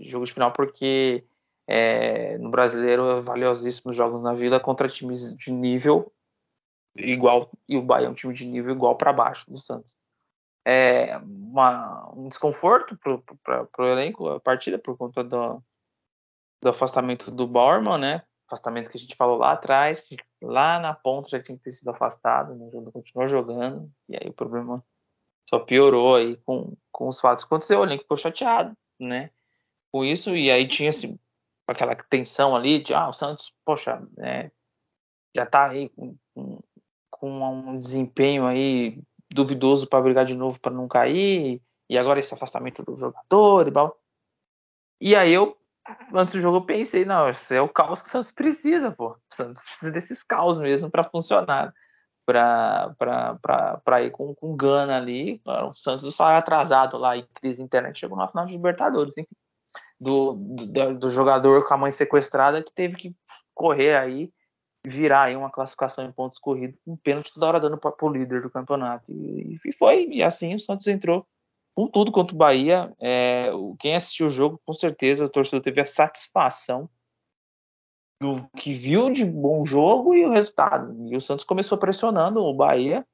jogo de final porque é, no brasileiro é valiosíssimos jogos na Vila contra times de nível igual e o Bahia é um time de nível igual para baixo do Santos. É uma, um desconforto para o elenco a partida por conta do, do afastamento do Bauerman, né? Afastamento que a gente falou lá atrás, que lá na ponta já tinha que ter sido afastado, né? o continuou jogando, e aí o problema só piorou aí com, com os fatos que aconteceu, o elenco ficou chateado, né, com isso, e aí tinha assim, aquela tensão ali de, ah, o Santos, poxa, né, já tá aí com, com, com um desempenho aí duvidoso para brigar de novo para não cair, e agora esse afastamento do jogador e tal. E aí eu antes do jogo eu pensei, não, esse é o caos que o Santos precisa, pô. O Santos precisa desses caos mesmo para funcionar. Para ir com, com gana ali. O Santos só é atrasado lá em crise interna, chegou na final de Libertadores, enfim. Do, do, do, jogador com a mãe sequestrada que teve que correr aí virar aí uma classificação em pontos corridos, um pênalti toda hora dando para o líder do campeonato. E, e foi, e assim o Santos entrou com tudo contra o Bahia. É, quem assistiu o jogo, com certeza, o torcedor teve a satisfação do que viu de bom jogo e o resultado. E o Santos começou pressionando o Bahia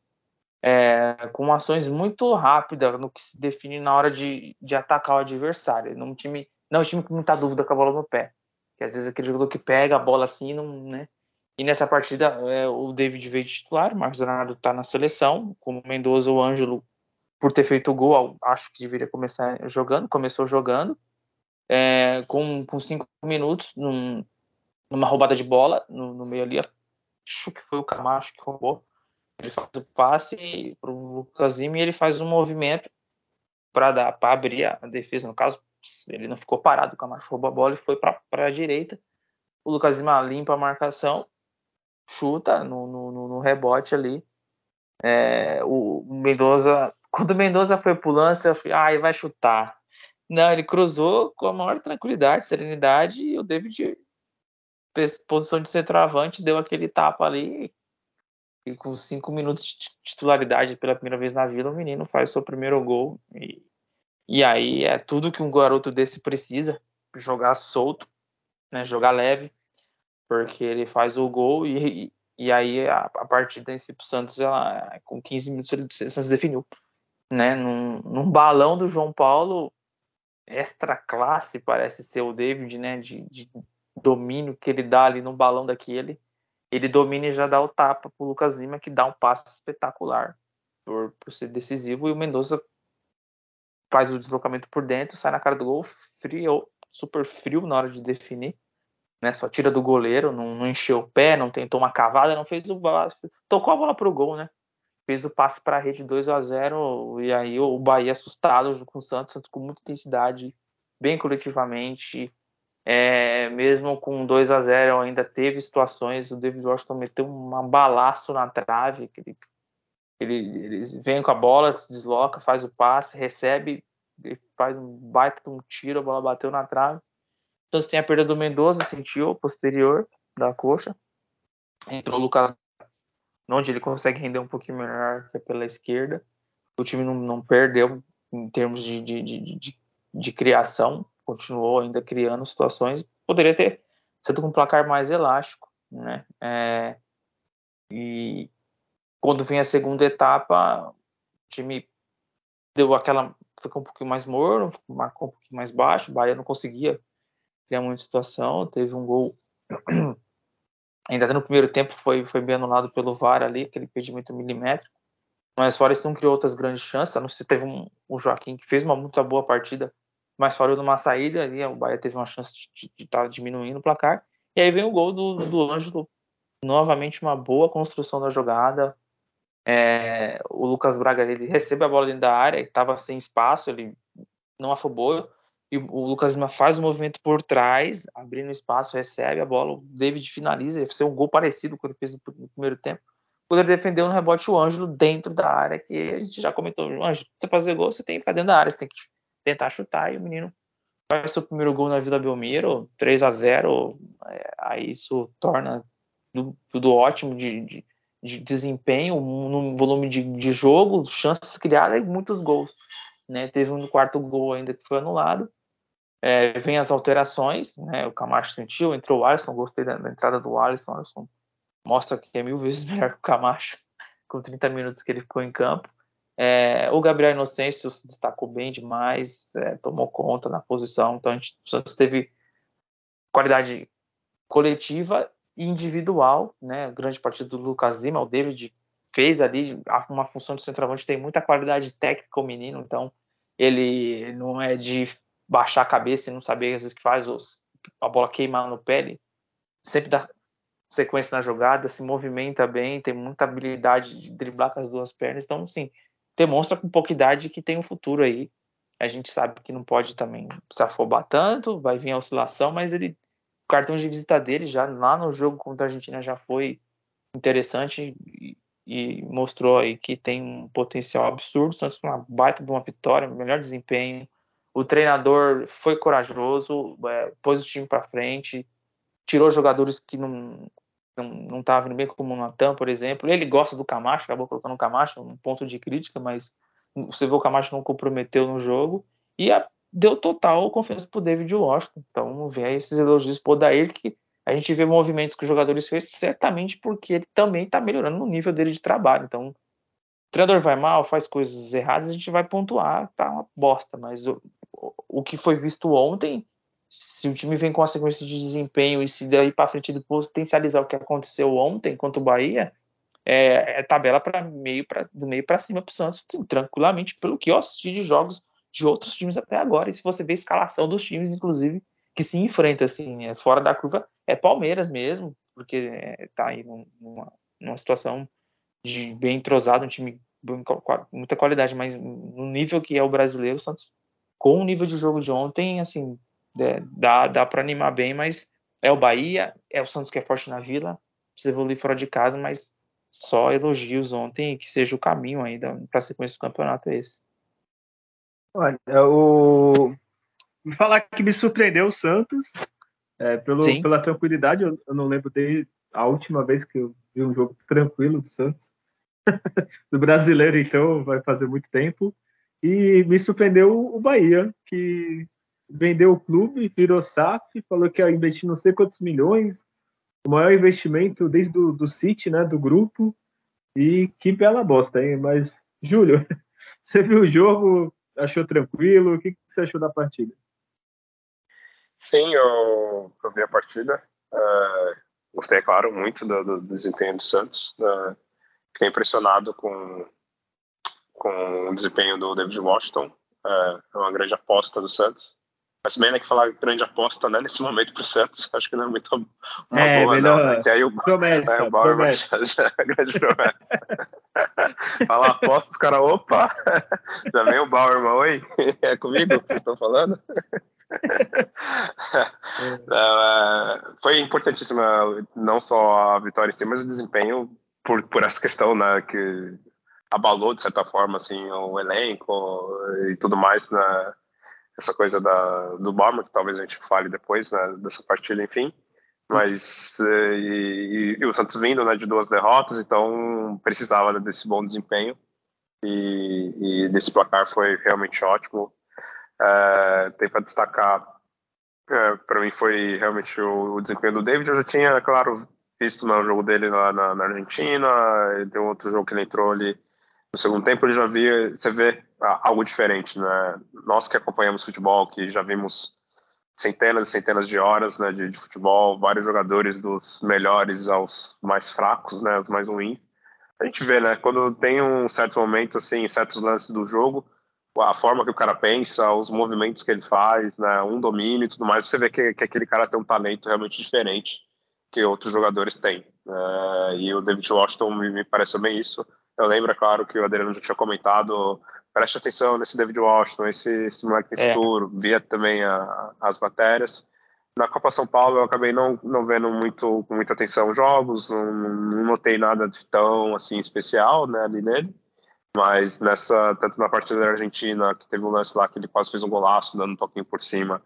é, com ações muito rápidas no que se define na hora de, de atacar o adversário. Num time, não, um time com muita dúvida com a bola no pé. Que às vezes aquele jogador que pega a bola assim, não, né? E nessa partida, é, o David veio titular, o Marcos Leonardo está na seleção, como Mendoza, o Ângelo por ter feito o gol, acho que deveria começar jogando, começou jogando, é, com, com cinco minutos, num, numa roubada de bola, no, no, meio ali, acho que foi o Camacho que roubou, ele faz o passe para o Lucas Lima e ele faz um movimento para abrir a defesa, no caso, ele não ficou parado, o Camacho roubou a bola e foi para a direita, o Lucas Lima limpa a marcação, chuta no, no, no rebote ali, é, o Mendoza quando o Mendoza foi pro lance, eu falei, ah, ele vai chutar. Não, ele cruzou com a maior tranquilidade, serenidade, e o David, posição de centroavante, deu aquele tapa ali. E com cinco minutos de titularidade pela primeira vez na vida, o menino faz seu primeiro gol. E, e aí é tudo que um garoto desse precisa: jogar solto, né, jogar leve, porque ele faz o gol e, e aí a, a partida em si pro Santos, ela, com 15 minutos, ele, ele se definiu né? Num, num balão do João Paulo, extra classe parece ser o David, né? De, de domínio que ele dá ali no balão daquele. Ele domina e já dá o tapa pro Lucas Lima, que dá um passe espetacular por, por ser decisivo. E o Mendonça faz o deslocamento por dentro, sai na cara do gol, frio, super frio na hora de definir. Né, só tira do goleiro, não, não encheu o pé, não tentou uma cavada, não fez o tocou a bola pro gol, né? Fez o passe para a rede 2 a 0 e aí o Bahia assustado com o Santos, Santos com muita intensidade, bem coletivamente, é, mesmo com 2 a 0 ainda teve situações, o David Washington meteu um balaço na trave, ele, ele, ele vem com a bola, se desloca, faz o passe, recebe, faz um baita um tiro, a bola bateu na trave. Então, assim, a perda do Mendoza sentiu posterior da coxa. Entrou o Lucas, onde ele consegue render um pouquinho melhor que pela esquerda. O time não, não perdeu em termos de, de, de, de, de criação, continuou ainda criando situações. Poderia ter sido com um placar mais elástico, né? É, e quando vem a segunda etapa, o time deu aquela. ficou um pouquinho mais morno, marcou um pouquinho mais baixo, o Bahia não conseguia criar muita situação, teve um gol. Ainda no primeiro tempo foi, foi bem anulado pelo VAR ali, aquele impedimento milimétrico. Mas fora isso, não criou outras grandes chances. A não ser teve um, Joaquim que fez uma muito boa partida, mas falhou numa saída ali. O Bahia teve uma chance de estar tá diminuindo o placar. E aí vem o gol do, do Ângelo. Novamente uma boa construção da jogada. É, o Lucas Braga ele recebe a bola dentro da área, estava sem espaço, ele não afobou. E o Lucas Lima faz o movimento por trás, abrindo espaço, recebe a bola. O David finaliza. Ia ser um gol parecido com o que ele fez no primeiro tempo poder defender um rebote o Ângelo dentro da área, que a gente já comentou. Ângelo, você fazer gol, você tem que ficar dentro da área, você tem que tentar chutar, e o menino faz seu primeiro gol na Vila Belmiro, 3 a 0 é, aí isso torna tudo, tudo ótimo de, de, de, desempenho, no volume de, de jogo, chances criadas e muitos gols. Né? Teve um quarto gol ainda que foi anulado. É, vem as alterações, né? o Camacho sentiu, entrou o Alisson, gostei da, da entrada do Alisson, Alisson mostra que é mil vezes melhor que o Camacho, com 30 minutos que ele ficou em campo. É, o Gabriel Inocêncio se destacou bem demais, é, tomou conta na posição, então a gente teve qualidade coletiva e individual, né? Grande partida do Lucas Lima, o David fez ali uma função de centroavante, tem muita qualidade técnica o menino, então ele não é de baixar a cabeça e não saber às vezes que faz a bola queimar no pé, sempre dá sequência na jogada, se movimenta bem, tem muita habilidade de driblar com as duas pernas. Então, assim, demonstra com pouca idade que tem um futuro aí. A gente sabe que não pode também se afobar tanto, vai vir a oscilação, mas ele, o cartão de visita dele já lá no jogo contra a Argentina já foi interessante e, e mostrou aí que tem um potencial absurdo, tanto uma baita de uma vitória, melhor desempenho. O treinador foi corajoso, é, pôs o time para frente, tirou jogadores que não não estava vindo bem como o Natan, por exemplo. Ele gosta do Camacho, acabou colocando o Camacho, um ponto de crítica, mas você vê o Camacho não comprometeu no jogo e a, deu total confiança para o David Washington. Então, vê esses elogios por Daí que a gente vê movimentos que os jogadores fez certamente porque ele também está melhorando no nível dele de trabalho. Então, o treinador vai mal, faz coisas erradas, a gente vai pontuar, tá uma bosta. Mas o, o que foi visto ontem se o time vem com a sequência de desempenho e se daí para frente ele potencializar o que aconteceu ontem contra o Bahia, é, é tabela para meio pra, do meio para cima para o Santos, sim, tranquilamente, pelo que eu assisti de jogos de outros times até agora. E se você vê a escalação dos times, inclusive, que se enfrenta assim, é, fora da curva, é Palmeiras mesmo, porque está aí numa, numa situação de bem entrosado, um time com muita qualidade, mas no nível que é o brasileiro, o Santos, com o nível de jogo de ontem, assim, é, dá, dá para animar bem, mas é o Bahia, é o Santos que é forte na Vila, precisa evoluir fora de casa, mas só elogios ontem que seja o caminho ainda para a sequência do campeonato é esse. Olha, o... me falar que me surpreendeu o Santos é, pelo, pela tranquilidade. Eu, eu, não lembro desde a última vez que eu vi um jogo tranquilo do Santos. do brasileiro, então, vai fazer muito tempo. E me surpreendeu o Bahia, que vendeu o clube, virou SAF, falou que ia investir não sei quantos milhões, o maior investimento desde do, do City, né, do grupo, e que bela bosta, hein? Mas, Júlio, você viu o jogo, achou tranquilo, o que, que você achou da partida? Sim, eu, eu vi a partida, uh, gostei, é claro, muito do, do, desempenho do Santos, uh, fiquei impressionado com, com o desempenho do David Washington, uh, é uma grande aposta do Santos, mas bem, né, que falar grande aposta, né, nesse momento pro Santos, acho que não é muito uma é, boa, melhor, não, né? Que aí o, promessa, é, o Bauer vai já é grande promessa. Falar aposta, os caras, opa, já vem o Bauer, mas oi, é comigo que vocês estão falando? É, foi importantíssima não só a vitória em si, mas o desempenho por, por essa questão, né, que abalou de certa forma assim o elenco e tudo mais na essa coisa da, do Borma, que talvez a gente fale depois né, dessa partida, enfim. Mas e, e, e, o Santos vindo né, de duas derrotas, então precisava desse bom desempenho e, e desse placar foi realmente ótimo. É, tem para destacar, é, para mim foi realmente o, o, desempenho do David. Eu já tinha, claro, visto no jogo dele lá na, na Argentina, tem outro jogo que ele entrou ali no segundo tempo, ele já via, você vê algo diferente, né? Nós que acompanhamos futebol, que já vimos centenas e centenas de horas né, de, de, futebol, vários jogadores dos melhores aos mais fracos, né, os mais ruins. A gente vê, né, quando tem um certo momento, assim, certos lances do jogo, a forma que o cara pensa, os movimentos que ele faz, né, um domínio e tudo mais, você vê que, que aquele cara tem um talento realmente diferente que outros jogadores têm. Uh, e o David Washington me, me pareceu bem isso. Eu lembro, é claro, que o Adriano já tinha comentado preste atenção nesse David Washington, esse, esse moleque tem é. futuro, via também a, as matérias. Na Copa São Paulo eu acabei não, não vendo muito com muita atenção os jogos, não, não notei nada de tão assim especial né, ali nele. Mas nessa, tanto na partida da Argentina, que teve um lance lá que ele quase fez um golaço, dando um toquinho por cima,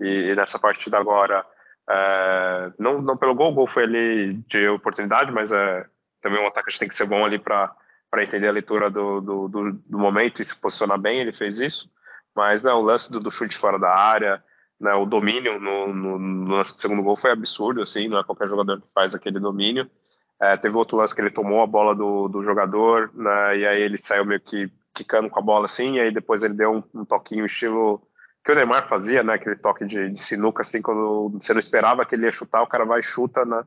e, e nessa partida agora, é, não, não pelo gol, o gol foi ali de oportunidade, mas é, também um atacante tem que ser bom ali para entender a leitura do, do, do, do, momento e se posicionar bem, ele fez isso. Mas né, o lance do, do chute fora da área, né, o domínio no, no, no, segundo gol foi absurdo, assim, não é qualquer jogador que faz aquele domínio. É, teve outro lance que ele tomou a bola do, do jogador, né, e aí ele saiu meio que quicando com a bola assim, e aí depois ele deu um, um toquinho estilo que o Neymar fazia, né, aquele toque de, de, sinuca, assim, quando você não esperava que ele ia chutar, o cara vai e chuta, né,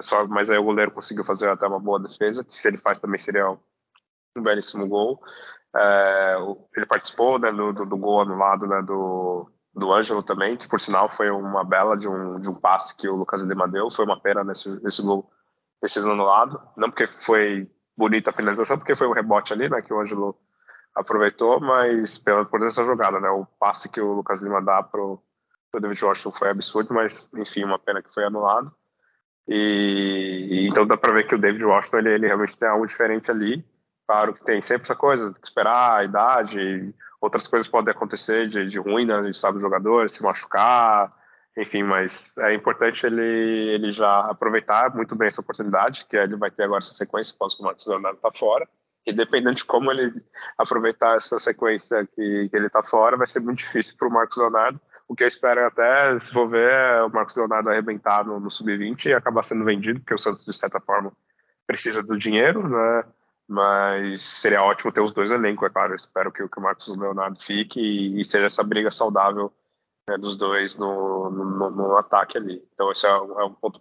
só, mas aí o goleiro conseguiu fazer até uma boa defesa, que se ele faz também seria um belíssimo gol. É, ele participou né, do, do, gol anulado né, do, do Ângelo também, que por sinal foi uma bela de um, de um passe que o Lucas Lima deu. Foi uma pena nesse, nesse gol sido anulado. Não porque foi bonita a finalização, porque foi um rebote ali, né, que o Ângelo aproveitou, mas pela, por essa jogada, né, o passe que o Lucas Lima dá pro, pro David Washington foi absurdo, mas enfim, uma pena que foi anulado. E, e então dá para ver que o David Washington ele, ele realmente tem algo diferente ali. Claro que tem sempre essa coisa, tem que esperar a idade, outras coisas podem acontecer de, de ruim, né? A gente sabe o jogador, se machucar, enfim, mas é importante ele, ele já aproveitar muito bem essa oportunidade, que ele vai ter agora essa sequência, após que o Marcos Leonardo está fora, e dependendo de como ele aproveitar essa sequência que, que ele está fora, vai ser muito difícil para o Marcos Leonardo, o que eu espero é até, se for ver, é o Marcos Leonardo arrebentar no, no Sub-20 e acabar sendo vendido, porque o Santos, de certa forma, precisa do dinheiro, né? Mas seria ótimo ter os dois elencos, é claro. Eu espero que, que o Marcos Leonardo fique e, e seja essa briga saudável né, dos dois no, no, no, ataque ali. Então, esse é, é um ponto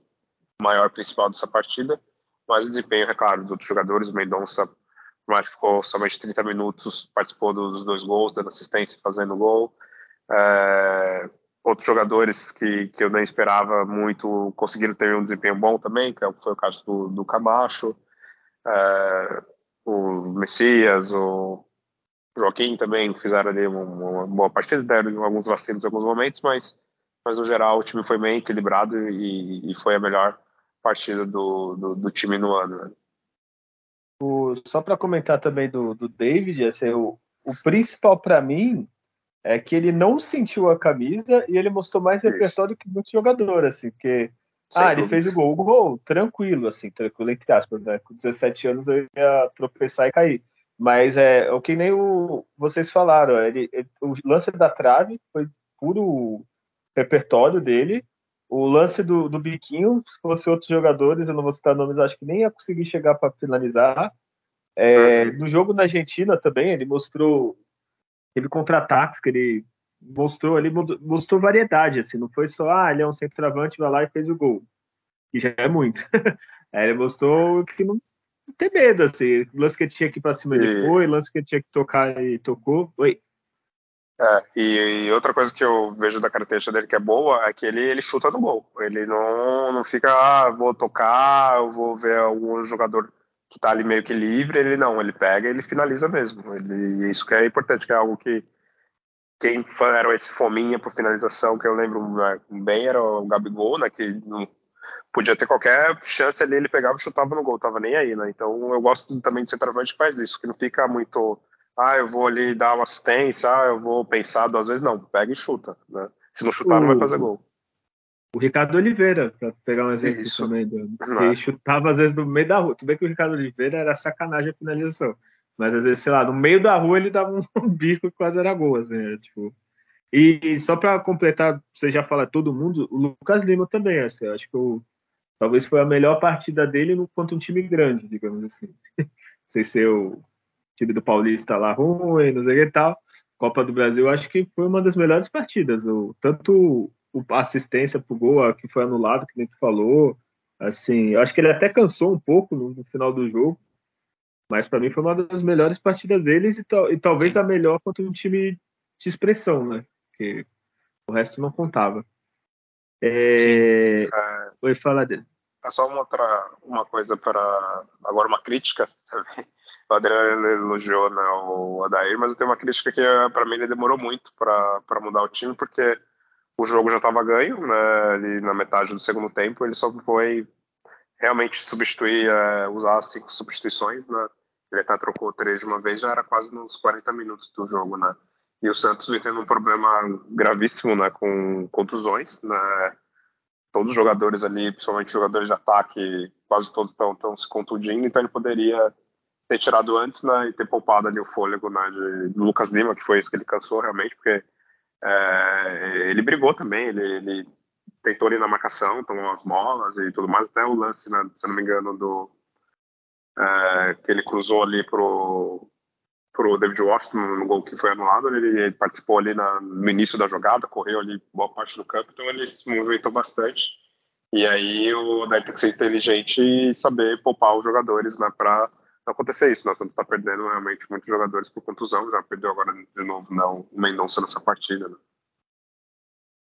maior principal dessa partida. Mas o desempenho, é claro, dos outros jogadores, Mendonça, por mais que ficou somente 30 minutos, participou dos dois gols, dando assistência fazendo gol. É, outros jogadores que, que eu nem esperava muito conseguiram ter um desempenho bom também, que é foi o caso do, do Camacho. É, o Messias, o Joaquim também fizeram ali uma, uma boa partida, deram alguns vacilos em alguns momentos, mas, mas no geral o time foi bem equilibrado e, e foi a melhor partida do, do, do time no ano. Né? O, só para comentar também do, do David, assim, o, o principal para mim é que ele não sentiu a camisa e ele mostrou mais Isso. repertório que muitos jogadores, assim, porque sem ah, dúvida. ele fez o gol. O gol, tranquilo, assim, tranquilo, entre aspas, né? Com 17 anos eu ia tropeçar e cair. Mas é o que nem o, vocês falaram, ele, ele, o lance da trave foi puro repertório dele. O lance do, do biquinho, se fosse outros jogadores, eu não vou citar nomes, acho que nem ia conseguir chegar para finalizar. É, uhum. No jogo na Argentina também, ele mostrou. Teve contra-ataques que ele mostrou ali, mostrou variedade, assim, não foi só, ah, ele é um centroavante, vai lá e fez o gol, que já é muito. é, ele mostrou que não tem medo, assim, lance que tinha que ir pra cima, e... ele foi, lance que tinha que tocar e tocou, oi. É, e, e, outra coisa que eu vejo da característica dele que é boa é que ele, ele chuta no gol. Ele não, não fica, ah, vou tocar, eu vou ver algum jogador que tá ali meio que livre. Ele não, ele pega e ele finaliza mesmo. Ele, isso que é importante, que é algo que quem era esse fominha por finalização, que eu lembro né, bem, era o Gabigol, né, que não, podia ter qualquer chance ali, ele pegava e chutava no gol, tava nem aí, né? Então eu gosto também de centroavante que faz isso, que não fica muito ah, eu vou ali dar uma assistência, ah, eu vou pensar duas vezes. Não, pega e chuta, né? Se não chutar, o, não vai fazer gol. O Ricardo Oliveira, para pegar um exemplo Isso. também, do, ele é. chutava às vezes no meio da rua. Tudo bem que o Ricardo Oliveira era sacanagem a finalização. Mas às vezes, sei lá, no meio da rua ele dava um bico que quase era gol, assim, é, tipo. E só para completar, você já fala todo mundo, o Lucas Lima também, assim, acho que o, talvez foi a melhor partida dele no, contra um time grande, digamos assim. Sem ser o time do Paulista lá ruim, não sei o que e tal. Copa do Brasil, acho que foi uma das melhores partidas. O, tanto a assistência pro gol que foi anulado, que nem tu falou. Assim, eu acho que ele até cansou um pouco no, no final do jogo, mas para mim foi uma das melhores partidas deles e, e talvez a melhor contra um time de expressão, né? Porque o resto não contava. É... é... Oi, fala dele. É só uma outra uma coisa para agora uma crítica. O Adriano elogiou né, o Adair, mas eu tenho uma crítica que para mim ele demorou muito para mudar o time porque o jogo já estava ganho, né, ali na metade do segundo tempo, ele só foi realmente substituir, é, usar cinco substituições, né, ele até trocou três de uma vez, já era quase nos 40 minutos do jogo, né, e o Santos vem tendo um problema gravíssimo, né, com contusões, né, todos os jogadores ali, principalmente jogadores de ataque, quase todos estão se contundindo, então ele poderia ter tirado antes, né, e ter poupado ali o fôlego, né, de, Lucas Lima, que foi isso que ele cansou realmente, porque é, ele brigou também, ele, ele, tentou ali na marcação, tomou as bolas e tudo mais, até o lance, né, se não me engano, do é, que ele cruzou ali pro pro David Washington no gol que foi anulado, ele, ele participou ali na, no início da jogada, correu ali boa parte do campo, então ele se movimentou bastante. E aí o daí tem que ser inteligente e saber poupar os jogadores, né, para não acontecer isso. Nós estamos tá perdendo realmente muitos jogadores por contusão. Já perdeu agora de novo não, o Mendonça nessa partida. Né?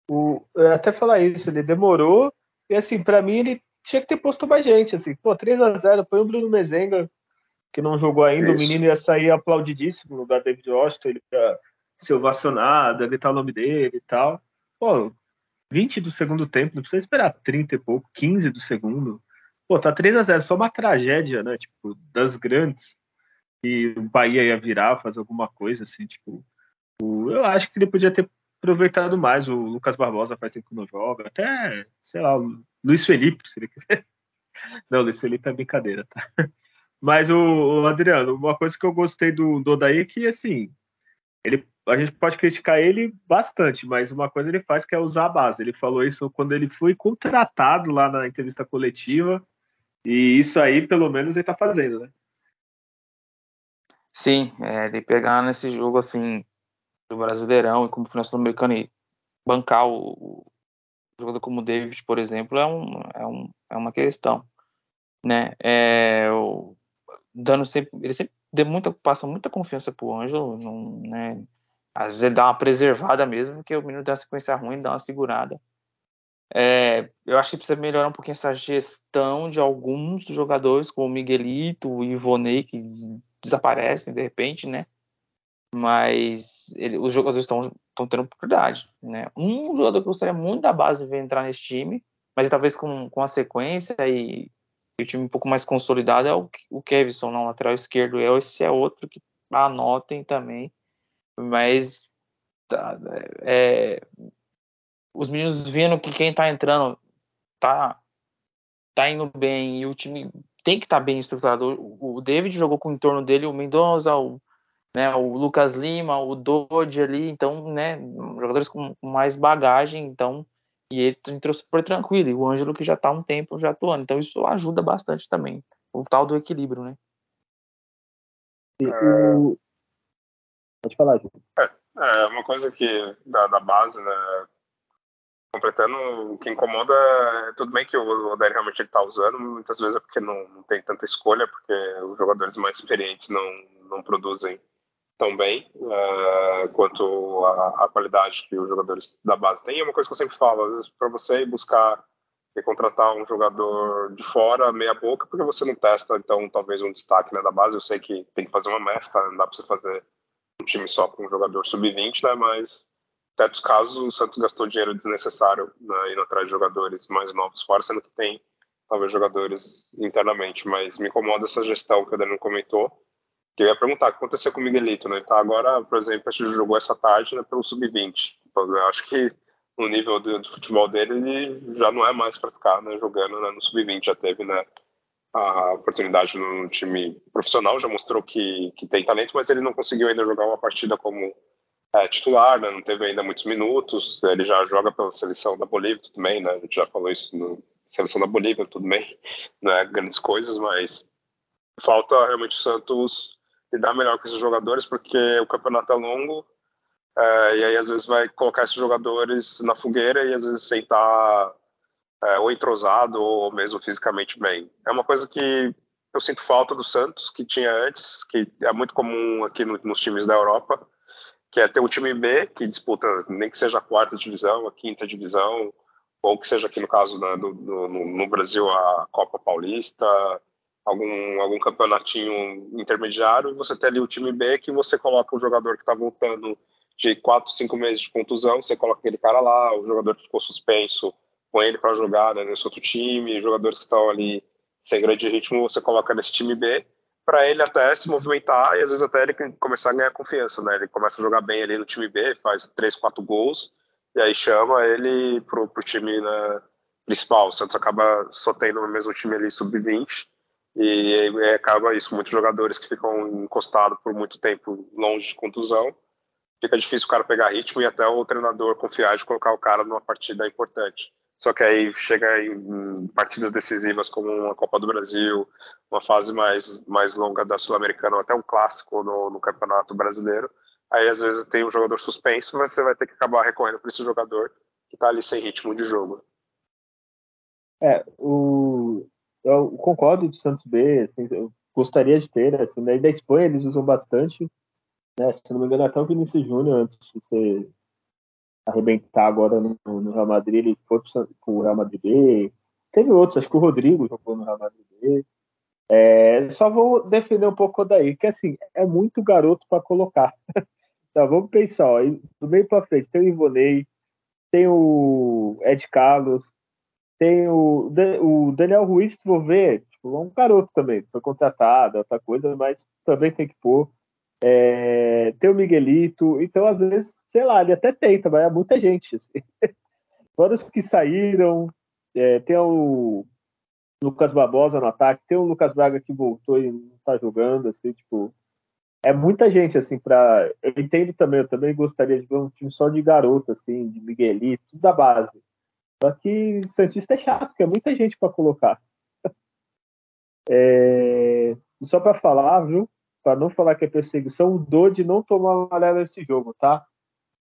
O, até falar isso, ele demorou. E assim, para mim, ele tinha que ter posto mais gente. Assim, pô, 3 a 0 põe o Bruno Mezenga, que não jogou ainda. Isso. O menino ia sair aplaudidíssimo no lugar do David Washington. Ele ia ser ovacionado, gritar o nome dele e tal. Pô, 20 do segundo tempo, não precisa esperar 30 e pouco, 15 do segundo. Pô, tá 3 a 0 só uma tragédia, né? Tipo, das grandes. E o Bahia ia virar, fazer alguma coisa, assim, tipo. O, eu acho que ele podia ter aproveitado mais. O Lucas Barbosa faz tempo que não joga. Até, sei lá, o Luiz Felipe, se ele quiser. Não, Luiz Felipe é brincadeira, tá? Mas o, o Adriano, uma coisa que eu gostei do, do Odaí é que, assim, ele, a gente pode criticar ele bastante, mas uma coisa ele faz que é usar a base. Ele falou isso quando ele foi contratado lá na entrevista coletiva e isso aí, pelo menos, ele tá fazendo, né? Sim, é, ele pegar nesse jogo assim do Brasileirão e como final sul-americano e bancar o, o, jogador como o David, por exemplo, é, um, é, um, é uma questão, né? É, o, dando sempre, ele sempre deu muita, passa muita confiança pro Ângelo, não, né? Às vezes ele dá uma preservada mesmo, porque o menino tem uma sequência ruim, dá uma segurada. É, eu acho que precisa melhorar um pouquinho essa gestão de alguns jogadores, como o Miguelito, o Ivonei, que desaparecem de repente, né? Mas ele, os jogadores estão tendo oportunidade, né? Um jogador que gostaria muito da base ver entrar nesse time, mas talvez com, com a sequência e, e, o time um pouco mais consolidado é o, o Kevson na lateral esquerdo. Esse é outro que anotem também, mas tá, é, os meninos vendo que quem tá entrando tá, tá indo bem e o time tem que estar tá bem estruturado. O, o David jogou com o entorno dele o Mendonça, o, né, o Lucas Lima, o Dodge ali, então, né, jogadores com mais bagagem, então, e ele entrou super tranquilo. E o Ângelo que já está há um tempo já atuando, então isso ajuda bastante também. O tal do equilíbrio, né? o... Pode falar, Ju. É, é, uma coisa que da, da base, né, completando, o que incomoda é tudo bem que o Odair realmente ele tá usando, muitas vezes é porque não, não tem tanta escolha, porque os jogadores mais experientes não, não produzem tão bem uh, quanto a, qualidade que os jogadores da base têm. É uma coisa que eu sempre falo, às vezes para você buscar e contratar um jogador de fora, meia boca, porque você não testa, então talvez um destaque né, da base. Eu sei que tem que fazer uma mescla, não dá para você fazer um time só com um jogador sub-20, né, mas certos casos o Santos gastou dinheiro desnecessário né, indo atrás de jogadores mais novos fora, sendo que tem talvez jogadores internamente, mas me incomoda essa gestão que o Daniel comentou. Que eu ia perguntar o que aconteceu com o Miguelito, né? Ele tá agora, por exemplo, a gente jogou essa tarde né, pelo Sub-20. Então, eu acho que no nível do, do, futebol dele, ele já não é mais para ficar né, jogando né, no Sub-20. Já teve né, a oportunidade no time profissional, já mostrou que, que tem talento, mas ele não conseguiu ainda jogar uma partida como é, titular, né, não teve ainda muitos minutos. Ele já joga pela seleção da Bolívia, tudo bem, né? A gente já falou isso no seleção da Bolívia, tudo bem, não é grandes coisas, mas falta realmente o Santos lidar melhor com esses jogadores, porque o campeonato é longo, é, e aí às vezes vai colocar esses jogadores na fogueira e às vezes sem estar é, ou entrosado ou mesmo fisicamente bem. É uma coisa que eu sinto falta do Santos, que tinha antes, que é muito comum aqui no, nos times da Europa, que é ter um time B que disputa, nem que seja a quarta divisão, a quinta divisão, ou que seja aqui no caso né, do, do, no, no Brasil a Copa Paulista, algum, algum campeonatinho intermediário, e você tem ali o time B que você coloca o jogador que está voltando de 4, 5 meses de contusão, você coloca aquele cara lá, o jogador que ficou suspenso, põe ele para jogar né, nesse outro time, jogadores que estão ali sem grande ritmo, você coloca nesse time B, para ele até se movimentar e às vezes até ele começar a ganhar confiança, né? Ele começa a jogar bem ali no time B, faz 3, 4 gols, e aí chama ele pro, pro time né, principal. O Santos acaba só tendo no mesmo time ali sub-20, e, e acaba isso, muitos jogadores que ficam encostados por muito tempo longe de contusão, fica difícil o cara pegar ritmo e até o treinador confiar de colocar o cara numa partida importante. Só que aí chega em partidas decisivas como uma Copa do Brasil, uma fase mais, mais longa da Sul-Americana, ou até um clássico no, no Campeonato Brasileiro. Aí às vezes tem um jogador suspenso, mas você vai ter que acabar recorrendo para esse jogador que está ali sem ritmo de jogo. É, o, eu concordo de Santos B, assim, eu gostaria de ter, assim, né? da Espanha eles usam bastante, né? Se não me engano, até o Vinícius Júnior, antes de ser arrebentar agora no, no Real Madrid, ele foi para o Real Madrid B. Teve outros, acho que o Rodrigo jogou no Real Madrid B. É, só vou defender um pouco daí, que assim, é muito garoto para colocar. tá, vamos pensar, ó, do meio para frente tem o Ivonei, tem o Ed Carlos, tem o, o Daniel Ruiz, se for ver, tipo, é um garoto também, foi contratado, outra coisa, mas também tem que pôr. É, tem o Miguelito, então às vezes, sei lá, ele até tenta, mas é muita gente. Assim. Que saíram, é, tem o Lucas Barbosa no ataque, tem o Lucas Braga que voltou e não tá jogando, assim, tipo, é muita gente, assim, para Eu entendo também, eu também gostaria de ver um time só de garoto, assim, de Miguelito, tudo da base. Só que Santista é chato, porque é muita gente para colocar. É... Só para falar, viu? Para não falar que é perseguição, o Dodi não tomou amarelo nesse jogo, tá?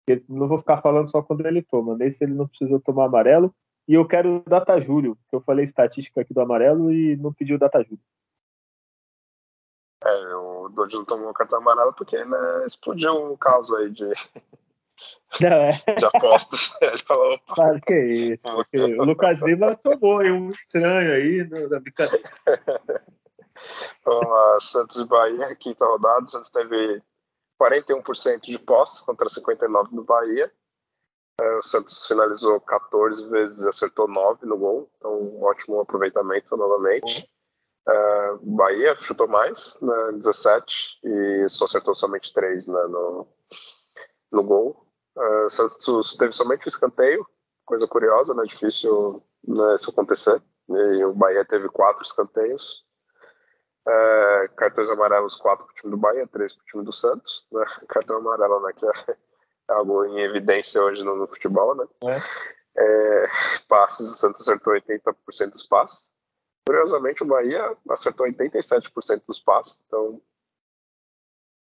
Eu não vou ficar falando só quando ele toma, nem se ele não precisou tomar amarelo. E eu quero data Júlio, que eu falei estatística aqui do amarelo e não pediu data Júlio. É, o Dodi não tomou cartão amarelo porque né, explodiu um caso aí de não, é. De apostas. Ele falou, claro que é isso. o Lucas Lima tomou um estranho aí na brincadeira. Vamos lá, Santos e Bahia, quinta rodada. Santos teve 41% de posse contra 59% do Bahia. É, o Santos finalizou 14 vezes e acertou 9 no gol, então um ótimo aproveitamento novamente. Uh, Bahia chutou mais, né, 17, e só acertou somente 3 né, no, no gol. Uh, Santos teve somente um escanteio, coisa curiosa, né? Difícil né, isso acontecer. E o Bahia teve quatro escanteios. Uh, cartões amarelos, quatro para o time do Bahia, três para o time do Santos. Né? Cartão amarelo, né? Que é algo em evidência hoje no, no futebol, né? É. É, passes, o Santos acertou 80% dos passes. Curiosamente, o Bahia acertou 87% dos passes. Então,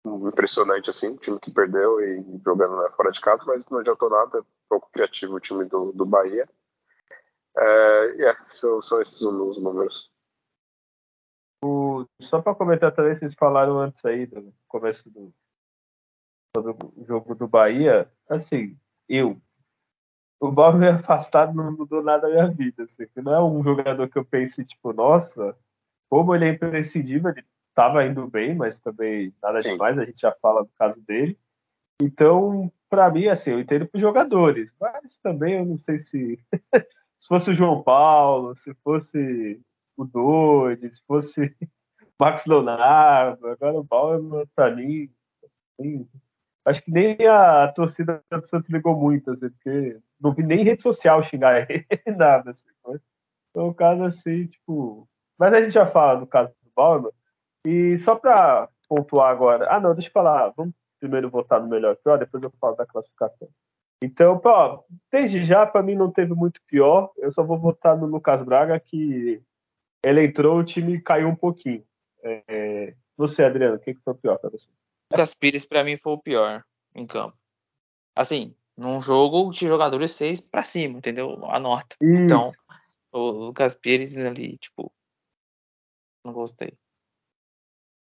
impressionante assim, time que perdeu e jogando né, fora de casa, mas não adiantou nada, pouco criativo o time do, do Bahia. É, yeah, são, são esses os números. O, só para comentar também, vocês falaram antes aí do começo do o jogo do Bahia, assim, eu o Bob afastado não mudou nada na minha vida, assim, não é um jogador que eu pense tipo, nossa, como ele é imprescindível, ele estava indo bem, mas também nada Sim. demais, a gente já fala do caso dele. Então, para mim, assim, eu entendo para os jogadores, mas também eu não sei se se fosse o João Paulo, se fosse o Doide, se fosse Max Leonardo, agora o Bauerman, pra mim, assim, acho que nem a torcida do Santos ligou muito, assim, porque não vi nem rede social xingar ele, nada, assim. Foi um caso assim, tipo. Mas a gente já fala do caso do Bauerman. E só pra pontuar agora. Ah, não, deixa eu falar. Vamos primeiro votar no melhor pior, depois eu falo da classificação. Então, pô, desde já, para mim não teve muito pior. Eu só vou votar no Lucas Braga, que ele entrou, o time caiu um pouquinho. É, você, Adriano, o que, que foi pior para você? Lucas Pires, para mim, foi o pior em campo. Assim, num jogo de jogadores seis para cima, entendeu? A nota. Então, o Lucas Pires ali, tipo, não gostei.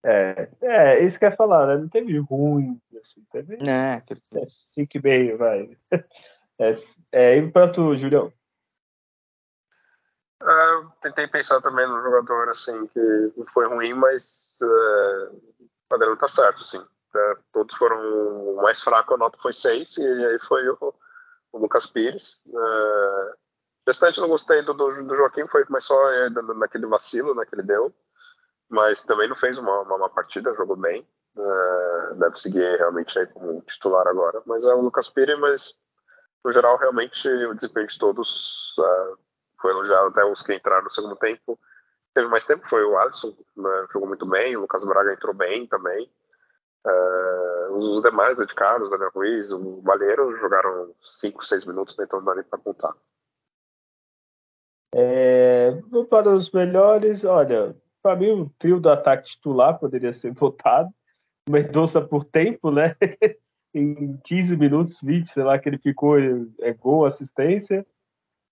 É, é, isso que eu ia falar, né? Não teve ruim, assim, teve é, é, cinco e meio, vai. É, é, e pra tu, Julião? É, eu tentei pensar também no jogador, assim, que não foi ruim, mas é, o padrão tá certo, assim. É, todos foram o mais fraco, a nota foi seis, e aí foi o, o Lucas Pires. É, restante não gostei do, do, do Joaquim, foi mas só é, naquele vacilo né, que ele deu mas também não fez uma, uma, uma partida, jogou bem. Uh, deve seguir realmente aí como titular agora. Mas é o Lucas Pires, mas no geral, realmente o desempenho de todos uh, foi elogiado, até os que entraram no segundo tempo. Teve mais tempo, foi o Alisson, né, jogou muito bem, o Lucas Braga entrou bem também. Uh, os demais, Ed Carlos, Daniel Ruiz, o Baleiro jogaram 5, 6 minutos, né, então não dá nem para contar. É, para os melhores, olha, para mim, o trio do ataque titular poderia ser votado. Mendonça por tempo, né? em 15 minutos, 20, sei lá, que ele ficou, é gol, assistência.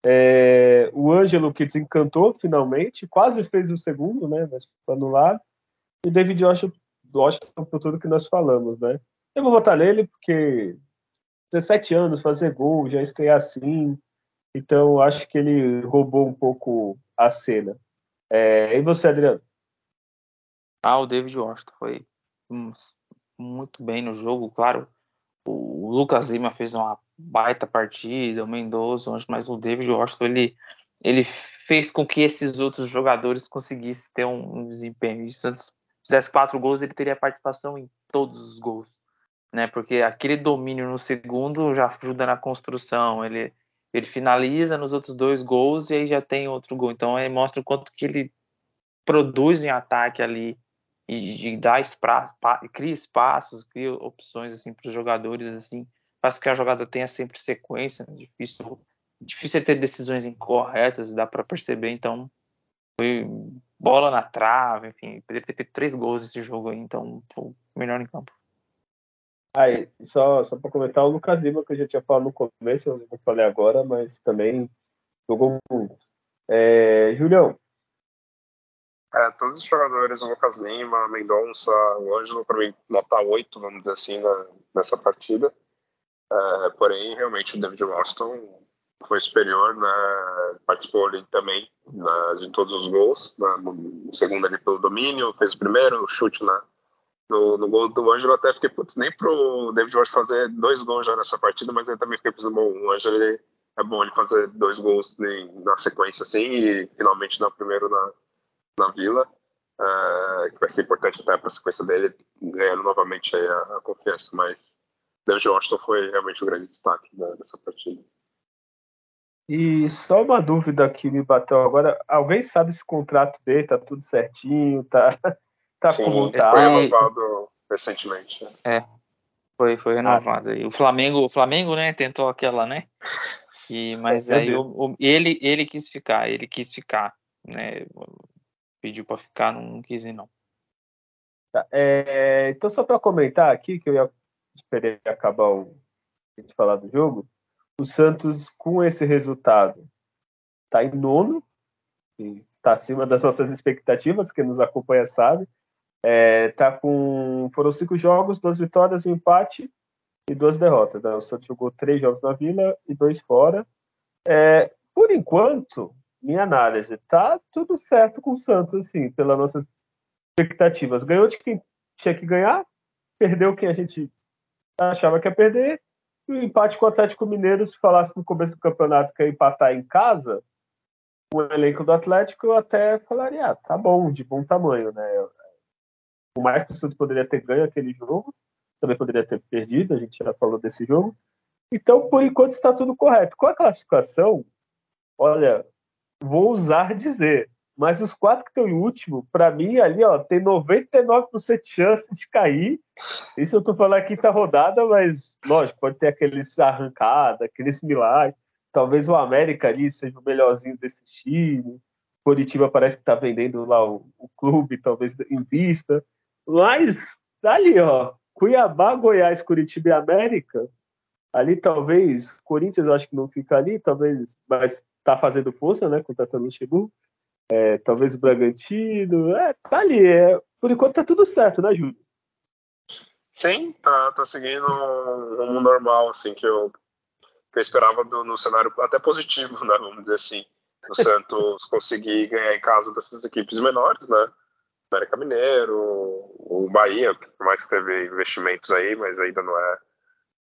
É, o Ângelo, que desencantou finalmente, quase fez o segundo, né? Mas foi anulado. E David Washington, Washington por tudo que nós falamos, né? Eu vou votar nele porque 17 anos, fazer gol, já estrear assim. Então, acho que ele roubou um pouco a cena. É, e você, Adriano? Ah, o David Washington foi muito bem no jogo, claro. O Lucas Lima fez uma baita partida, o Mendoza, mas o David Washington ele, ele fez com que esses outros jogadores conseguissem ter um, um desempenho. E se antes fizesse quatro gols, ele teria participação em todos os gols, né? Porque aquele domínio no segundo já ajuda na construção. Ele ele finaliza nos outros dois gols e aí já tem outro gol. Então aí mostra o quanto que ele produz em ataque ali e, e dá espaço, cria espaços, cria opções assim para os jogadores assim, faz com que a jogada tenha sempre sequência. Né? Difícil, difícil é ter decisões incorretas, dá para perceber. Então foi bola na trave, enfim, poderia ter feito três gols nesse jogo aí, então foi melhor em campo. Aí, só, só para comentar, o Lucas Lima, que eu já tinha falado no começo, eu não falei agora, mas também jogou muito. É, Julião. É, todos os jogadores, o Lucas Lima, Mendonça, o Ângelo, para mim, nota 8, vamos dizer assim, na, nessa partida. É, porém, realmente, o David Washington foi superior, né, participou ali também né, de todos os gols. Né, no segundo ali pelo domínio, fez o primeiro, o chute na, no, no gol do Ângelo, até fiquei, putz, nem pro David Ward fazer dois gols já nessa partida, mas eu também fiquei pensando, bom, o Ângelo ele, é bom ele fazer dois gols na sequência assim, e finalmente dar o primeiro na, na Vila, uh, que vai ser importante até para a sequência dele, ganhando novamente a, a, confiança, mas David Washington foi realmente o grande destaque né, dessa partida. E só uma dúvida que me bateu agora, alguém sabe se o contrato dele tá tudo certinho, tá Tá Sim, tá. Foi renovado recentemente. É, foi, foi renovado. Ah. E o Flamengo, o Flamengo, né, tentou aquela, né? E, mas aí o, o, ele, ele quis ficar, ele quis ficar, né? Pediu para ficar, não, não quis ir, não. Tá, é, então, só para comentar aqui, que eu ia esperar acabar o, de falar do jogo, o Santos, com esse resultado, está em nono, está acima das nossas expectativas, quem nos acompanha sabe. É, tá com, foram cinco jogos, duas vitórias, um empate e duas derrotas. Né? O Santos jogou três jogos na Vila e dois fora. É, por enquanto, minha análise, tá tudo certo com o Santos, assim, pelas nossas expectativas. Ganhou de quem tinha que ganhar, perdeu quem a gente achava que ia perder. E o empate com o Atlético Mineiro, se falasse no começo do campeonato que ia empatar em casa, o elenco do Atlético, eu até falaria, ah, tá bom, de bom tamanho, né? Por mais que o Santos poderia ter ganho aquele jogo, também poderia ter perdido, a gente já falou desse jogo. Então, por enquanto, está tudo correto. Com a classificação, olha, vou usar dizer, mas os quatro que estão em último, para mim, ali, ó, tem 99% de chance de cair. Isso eu tô falando aqui tá rodada, mas, lógico, pode ter aqueles arrancada, aqueles milagres. Talvez o América ali seja o melhorzinho desse time. Curitiba parece que tá vendendo lá o, o clube, talvez em vista. Mas, tá ali, ó, Cuiabá, Goiás, Curitiba e América, ali talvez, Corinthians eu acho que não fica ali, talvez, mas tá fazendo força, né, contratando o Luxemburgo. É, talvez o Bragantino, é, tá ali, é, por enquanto tá tudo certo, né, Júlio? Sim, tá, tá seguindo um rumo normal, assim, que eu, que eu esperava do, no cenário até positivo, né, vamos dizer assim. O Santos conseguir ganhar em casa dessas equipes menores, né, América Mineiro, o Bahia, que mais teve investimentos aí, mas ainda não é,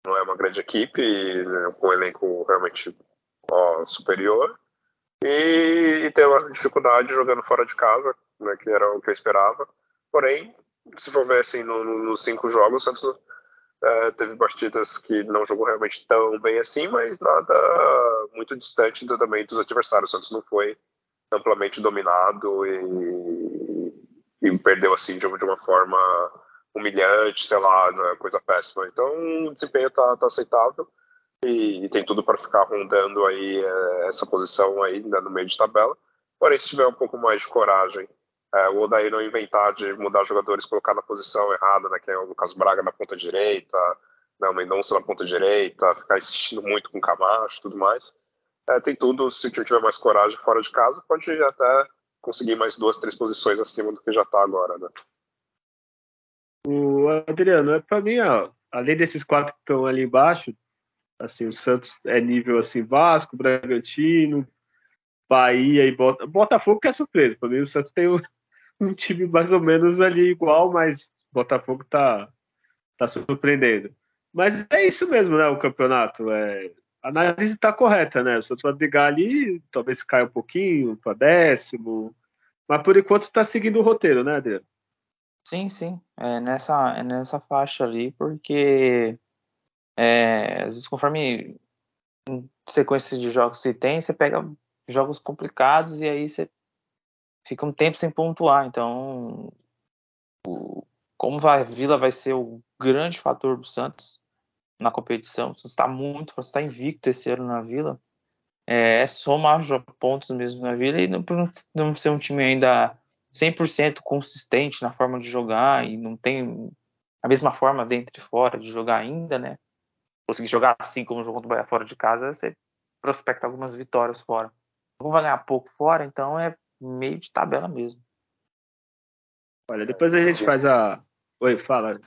não é uma grande equipe, com um elenco realmente ó, superior. E, e ter uma dificuldade jogando fora de casa, né, que era o que eu esperava. Porém, se for ver assim, no, no, nos cinco jogos, o Santos é, teve partidas que não jogou realmente tão bem assim, mas nada muito distante do, também dos adversários. O Santos não foi amplamente dominado e, e perdeu assim de, uma forma humilhante, sei lá, né, coisa péssima. Então o desempenho tá, tá aceitável e, e, tem tudo para ficar rondando aí é, essa posição aí né, no meio de tabela. Porém, se tiver um pouco mais de coragem, é, o Odair não inventar de mudar jogadores, colocar na posição errada, né, que é o Lucas Braga na ponta direita, né, o Mendonça na ponta direita, ficar insistindo muito com o Camacho tudo mais. É, tem tudo, se o time tiver mais coragem fora de casa, pode até conseguir mais duas, três posições acima do que já está agora, né? O Adriano, é para mim, ó, além desses quatro que estão ali embaixo, assim, o Santos é nível assim, Vasco, Bragantino, Bahia e Bota... Botafogo que é surpresa. Para mim, o Santos tem um, um, time mais ou menos ali igual, mas Botafogo tá, tá surpreendendo. Mas é isso mesmo, né? O campeonato. É, a análise está correta, né? O Santos vai brigar ali, talvez caia um pouquinho para décimo, mas por enquanto está seguindo o roteiro, né, Adriano? Sim, sim, é nessa, é nessa faixa ali, porque é, às vezes conforme sequência de jogos você tem, você pega jogos complicados e aí você fica um tempo sem pontuar. Então, o, como a Vila vai ser o grande fator do Santos, na competição. Você está muito, está invicto esse ano na Vila. É, é somar pontos mesmo na Vila e não, não ser um time ainda 100% consistente na forma de jogar e não tem a mesma forma dentro e fora de jogar ainda, né? Conseguir jogar assim como jogou o Bahia fora de casa, você prospecta algumas vitórias fora. Como vai ganhar pouco fora, então é meio de tabela mesmo. Olha, depois a gente faz a. Oi, fala.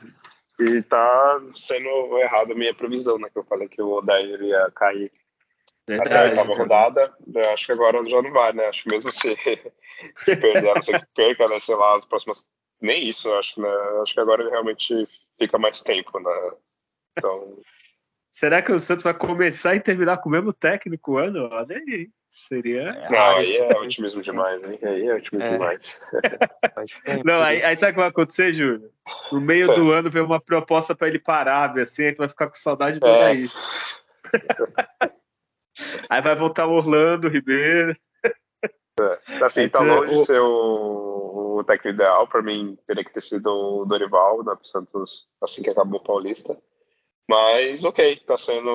E tá sendo errado a minha previsão, né? Que eu falei que o Odair ia cair Verdade, até a oitava rodada. Eu acho que agora já não vai, né? Acho que mesmo se, se perder, a não ser que perca, né? Sei lá, as próximas. Nem isso, acho, né? Acho que agora ele realmente fica mais tempo, né? Então. Será que o Santos vai começar e terminar com o mesmo técnico o ano? Olha aí. Seria. Não, aí é otimismo demais, hein? Aí é otimismo é. demais. Não, aí, aí sabe o que vai acontecer, Júlio? No meio é. do ano vem uma proposta para ele parar, assim, aí tu vai ficar com saudade do é. aí. aí vai voltar o Orlando, Ribeiro. É. Assim, tá longe de ser o, o técnico ideal. Para mim, teria que ter sido o Dorival, né, pro Santos, assim que acabou o Paulista. Mas, ok, está sendo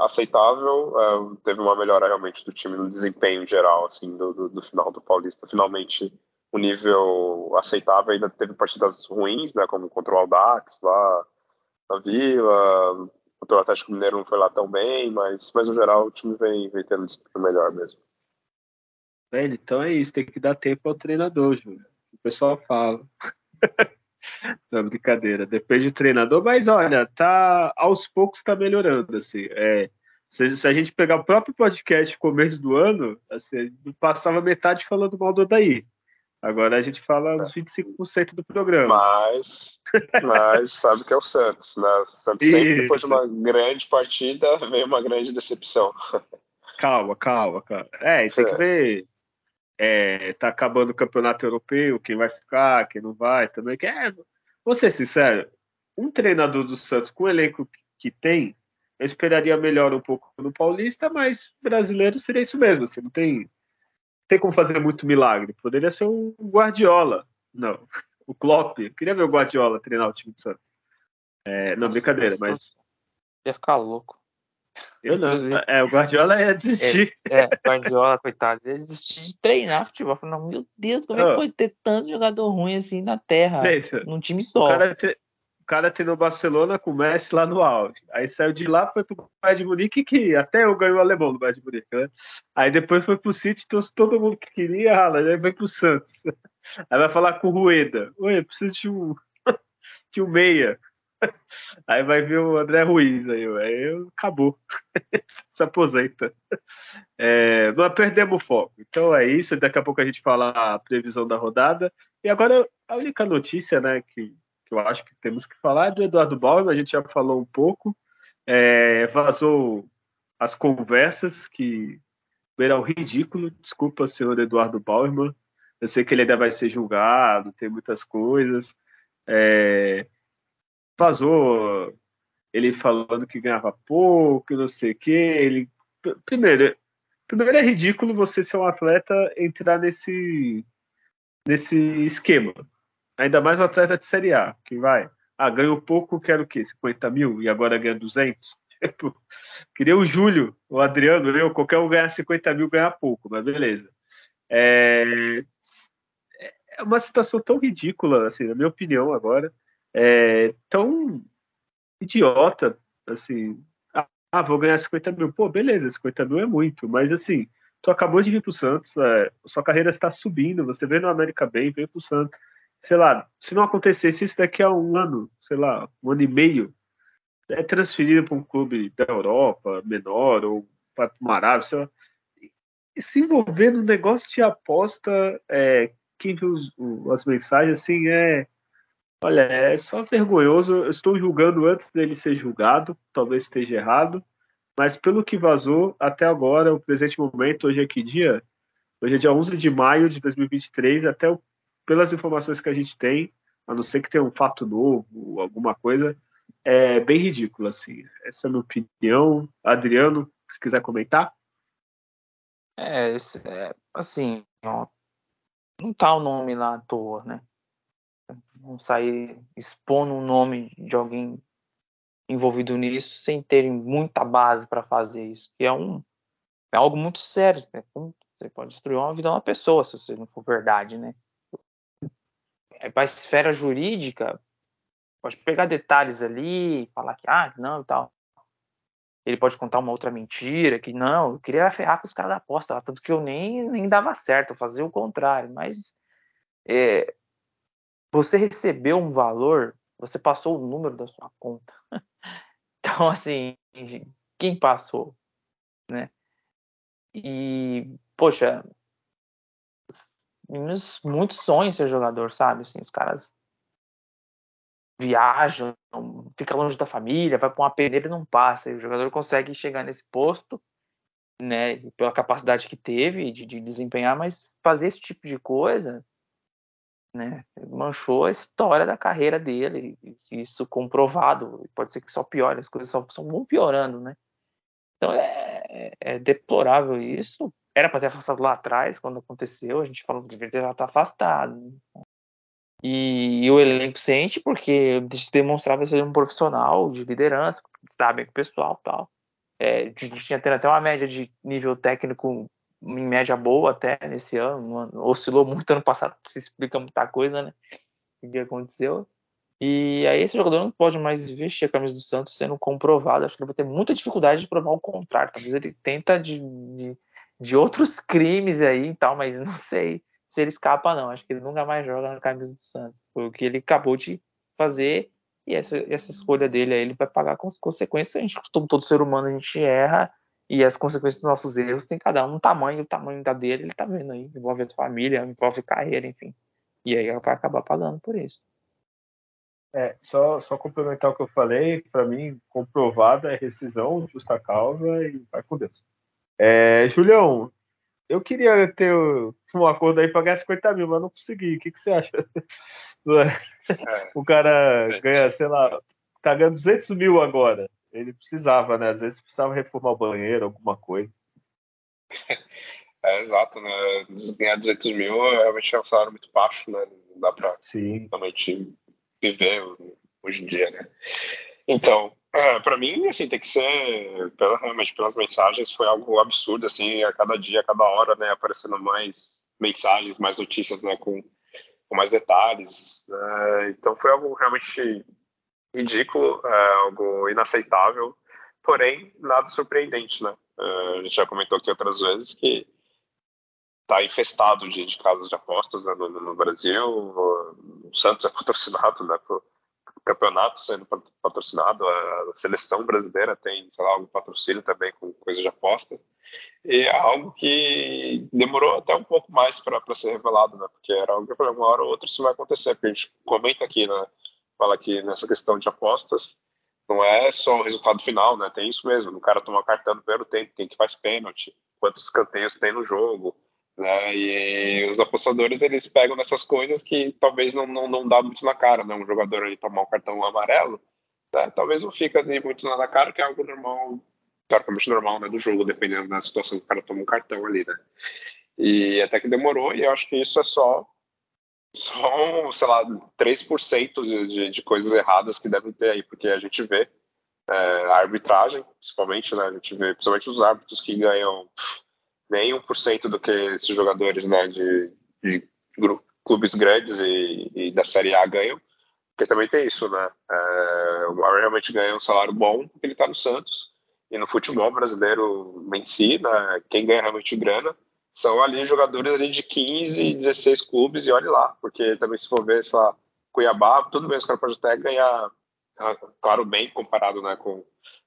aceitável. É, teve uma melhora realmente do time no desempenho geral, assim, do, do, do, final do Paulista. Finalmente, o um nível aceitável. Ainda teve partidas ruins, né, como contra o Aldax lá na Vila. Contra o Atlético Mineiro não foi lá tão bem, mas, mas no geral o time vem, vem tendo um desempenho melhor mesmo. Velho, então é isso, tem que dar tempo ao treinador, Júlio. O pessoal fala. Não, brincadeira. Depende do treinador, mas olha, tá aos poucos está melhorando. Assim, é, se, se, a gente pegar o próprio podcast começo do ano, assim, passava metade falando mal do Odaí. Agora a gente fala uns 25% do programa. Mas, mas sabe que é o Santos, né? Sempre depois de uma grande partida vem uma grande decepção. Calma, calma, cara. É, tem que é. ver é, tá acabando o campeonato europeu, quem vai ficar, quem não vai, também. Que é, vou ser sincero, um treinador do Santos com o elenco que tem, eu esperaria melhor um pouco no Paulista, mas brasileiro seria isso mesmo. Assim, não tem, não tem como fazer muito milagre. Poderia ser um Guardiola. Não, o Klopp. Eu queria ver o Guardiola treinar o time do Santos. É, não, brincadeira, mas. Ia ficar louco. Eu não. É, o Guardiola ia desistir. É, é Guardiola, coitado, ia desistir de treinar futebol. Falando, meu Deus, como é que pode ter tanto jogador ruim assim na terra? Pensa, num time só. O cara, te, o cara treinou Barcelona com o Messi lá no auge. Aí saiu de lá, foi pro Bayern de Munique, que até eu ganhei o alemão no Bayern de Munique, né? Aí depois foi pro City, trouxe todo mundo que queria, aí foi pro Santos. Aí vai falar com o Rueda. Oi, preciso de um, de um meia. Aí vai ver o André Ruiz aí, aí acabou. Se aposenta. É, nós perdemos o foco. Então é isso. Daqui a pouco a gente fala a previsão da rodada. E agora a única notícia, né, que, que eu acho que temos que falar é do Eduardo Bauer. A gente já falou um pouco. É, vazou as conversas que eram ridículo. Desculpa, senhor Eduardo Bauerman. Eu sei que ele ainda vai ser julgado, tem muitas coisas. É, vazou ele falando que ganhava pouco, não sei o quê. Ele, primeiro, primeiro é ridículo você ser um atleta entrar nesse nesse esquema. Ainda mais um atleta de Série A, que vai, ah, ganhou pouco, quero o quê? 50 mil e agora ganha 200? Tipo, queria o Júlio, o Adriano, eu, qualquer um ganhar 50 mil ganhar pouco, mas beleza. É, é uma situação tão ridícula, assim, na minha opinião agora, é, tão idiota, assim, ah, vou ganhar 50 mil. Pô, beleza, 50 mil é muito, mas assim, tu acabou de vir pro Santos, é, sua carreira está subindo, você veio no América bem, veio pro Santos. Sei lá, se não acontecesse isso daqui a um ano, sei lá, um ano e meio, é transferido para um clube da Europa, menor, ou para o Arábia, sei lá. E se envolver no negócio de aposta, é, quem viu os, as mensagens, assim, é Olha, é só vergonhoso. Eu estou julgando antes dele ser julgado, talvez esteja errado, mas pelo que vazou até agora, o presente momento, hoje é que dia? Hoje é dia 11 de maio de 2023, até pelas informações que a gente tem, a não ser que tenha um fato novo, alguma coisa, é bem ridículo, assim. Essa é a minha opinião. Adriano, se quiser comentar. É, é assim, ó, não tá o nome lá à toa, né? Não sair expondo o nome de alguém envolvido nisso sem terem muita base para fazer isso. É um é algo muito sério. Né? Você pode destruir uma vida de uma pessoa se você não for verdade, né? É, para a esfera jurídica, pode pegar detalhes ali, falar que ah, não e tal. Ele pode contar uma outra mentira, que não, eu queria ferrar com os caras da aposta, tanto que eu nem, nem dava certo, eu fazia o contrário. Mas é, você recebeu um valor, você passou o número da sua conta. então, assim, quem passou, né? E, poxa, meninos muitos sonham ser jogador, sabe? Assim, os caras viajam, fica longe da família, vai para uma peneira e não passa. E o jogador consegue chegar nesse posto, né? Pela capacidade que teve de, de desempenhar, mas fazer esse tipo de coisa né? Manchou a história da carreira dele, isso comprovado. Pode ser que só piore, as coisas só, só vão piorando, né? Então é, é, é deplorável isso. Era para ter afastado lá atrás, quando aconteceu, a gente falou que deveria ter afastado. E, e, o elenco sente porque demonstrava ser um profissional de liderança, sabe, com o pessoal tal. É, tinha tendo até uma média de nível técnico em média boa até nesse ano, oscilou muito ano passado, se explica muita coisa, né? O que aconteceu. E aí esse jogador não pode mais vestir a camisa do Santos sendo comprovado. Acho que ele vai ter muita dificuldade de provar o contrário. Talvez ele tenta de, de, de outros crimes aí e tal, mas não sei se ele escapa, não. Acho que ele nunca mais joga na camisa do Santos. Foi o que ele acabou de fazer. E essa, essa escolha dele aí, ele vai pagar com as consequências. A gente, como todo ser humano, a gente erra e as consequências dos nossos erros tem cada um tamanho, o tamanho da dele, ele tá vendo aí, envolve a família, envolve carreira, enfim. E aí vai acabar pagando por isso. É, só, só complementar o que eu falei, para mim, comprovada é rescisão, justa causa e vai com Deus. É, Julião, eu queria ter um acordo aí para ganhar 50 mil, mas não consegui. O que, que você acha? É. O cara ganha, sei lá, tá ganhando 200 mil agora. Ele precisava, né? Às vezes precisava reformar o banheiro, alguma coisa. É, exato, né? Ganhar 200 mil realmente é um salário muito baixo, né? Não dá pra Sim. realmente viver hoje em dia, né? Então, é, para mim, assim, tem que ser, pela, realmente, pelas mensagens, foi algo absurdo, assim, a cada dia, a cada hora, né? Aparecendo mais mensagens, mais notícias, né? Com, com mais detalhes. Né? Então, foi algo realmente ridículo, é, algo inaceitável, porém, nada surpreendente, né? É, a gente já comentou aqui outras vezes que está infestado de, de casas de apostas né, no, no, Brasil. O Santos é patrocinado né, por campeonato sendo patrocinado, a seleção brasileira tem, sei lá, algum patrocínio também com coisa de apostas. E é algo que demorou até um pouco mais para ser revelado, né? Porque era algo que uma hora ou outra isso vai acontecer, porque a gente comenta aqui, né? Fala que nessa questão de apostas, não é só o resultado final, né? Tem isso mesmo, o cara tomar cartão no primeiro tempo, quem que faz pênalti, quantos escanteios tem no jogo, né? E os apostadores eles pegam nessas coisas que talvez não, não, não dá muito na cara, né? Um jogador ali tomar um cartão amarelo, né? talvez não fica nem muito na cara, que é algo normal, teoricamente normal, né? Do jogo, dependendo da situação que o cara toma um cartão ali, né? E até que demorou, e eu acho que isso é só, só sei lá, 3% de, de, de coisas erradas que devem ter aí, porque a gente vê é, a arbitragem, principalmente, né? A gente vê principalmente os árbitros que ganham nem 1% do que esses jogadores né, de, de clubes grandes e, e, da Série A ganham, porque também tem isso, né? É, o Mauer realmente ganha um salário bom porque ele está no Santos, e no futebol brasileiro em si, né, quem ganha realmente grana são ali jogadores ali de 15, 16 clubes, e olhe lá, porque também se for ver essa Cuiabá, tudo bem, os caras podem até ganhar, ah, claro, bem comparado né, com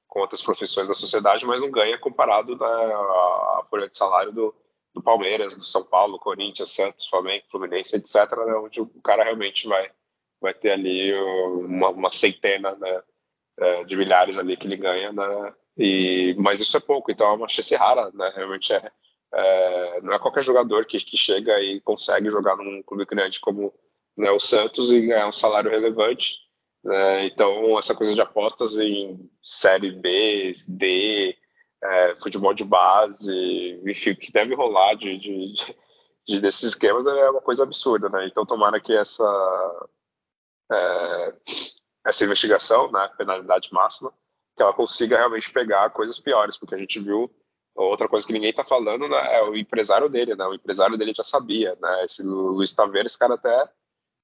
com outras profissões da sociedade, mas não ganha comparado né, à folha de salário do, do Palmeiras, do São Paulo, Corinthians, Santos, Flamengo, Fluminense, etc., né, onde o cara realmente vai, vai ter ali uma, uma centena né, é, de milhares ali que ele ganha, né, e, mas isso é pouco, então é uma chance rara, né, realmente é, é, não é qualquer jogador que, que chega e consegue jogar num clube grande como né, o Santos e ganhar um salário relevante, né? Então, essa coisa de apostas em Série B, D, é, futebol de base, enfim, que deve rolar de, de, de, desses esquemas é uma coisa absurda, né? Então, tomara que essa, é, essa investigação, né, penalidade máxima, que ela consiga realmente pegar coisas piores, porque a gente viu outra coisa que ninguém está falando né, é o empresário dele, né? O empresário dele já sabia, né? Esse Luiz Taveira, esse cara até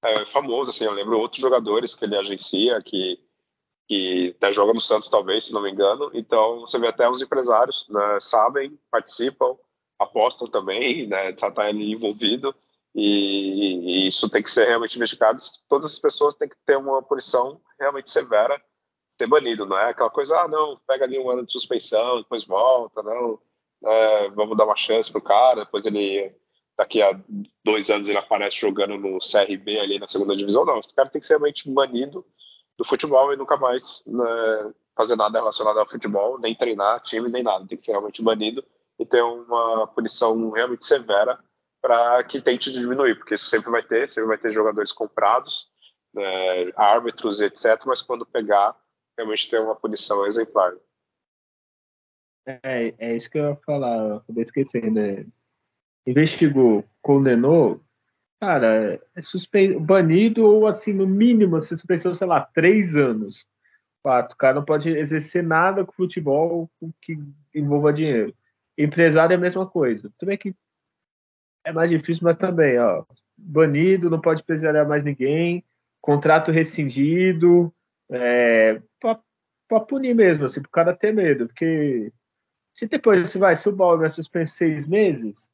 é, famoso, assim, eu lembro outros jogadores que ele agencia, que, que até joga no Santos, talvez, se não me engano, então você vê até os empresários, né, sabem, participam, apostam também, né, tá, tá ali envolvido, e, e, isso tem que ser realmente investigado, todas as pessoas têm que ter uma punição realmente severa, ser banido, não é aquela coisa, ah, não, pega ali um ano de suspensão, depois volta, não, é, vamos dar uma chance pro cara, depois ele daqui a dois anos ele aparece jogando no CRB ali na segunda divisão. Não, esse cara tem que ser realmente banido do futebol e nunca mais né, fazer nada relacionado ao futebol, nem treinar time, nem nada. Tem que ser realmente banido e ter uma punição realmente severa para que tente diminuir, porque isso sempre vai ter, sempre vai ter jogadores comprados, né, árbitros, etc. Mas quando pegar, realmente ter uma punição exemplar. É, é isso que eu ia falar, eu acabei esquecendo. Né? investigou, condenou, cara, é suspe... banido ou assim, no mínimo, se suspensão, sei lá, três anos. Quatro. O cara não pode exercer nada com futebol que envolva dinheiro. Empresário é a mesma coisa. Também que é mais difícil, mas também, ó, banido, não pode empresariar mais ninguém, contrato rescindido, é, para punir mesmo, assim, pro cara ter medo, porque se depois se vai, se o Balmer suspende seis meses,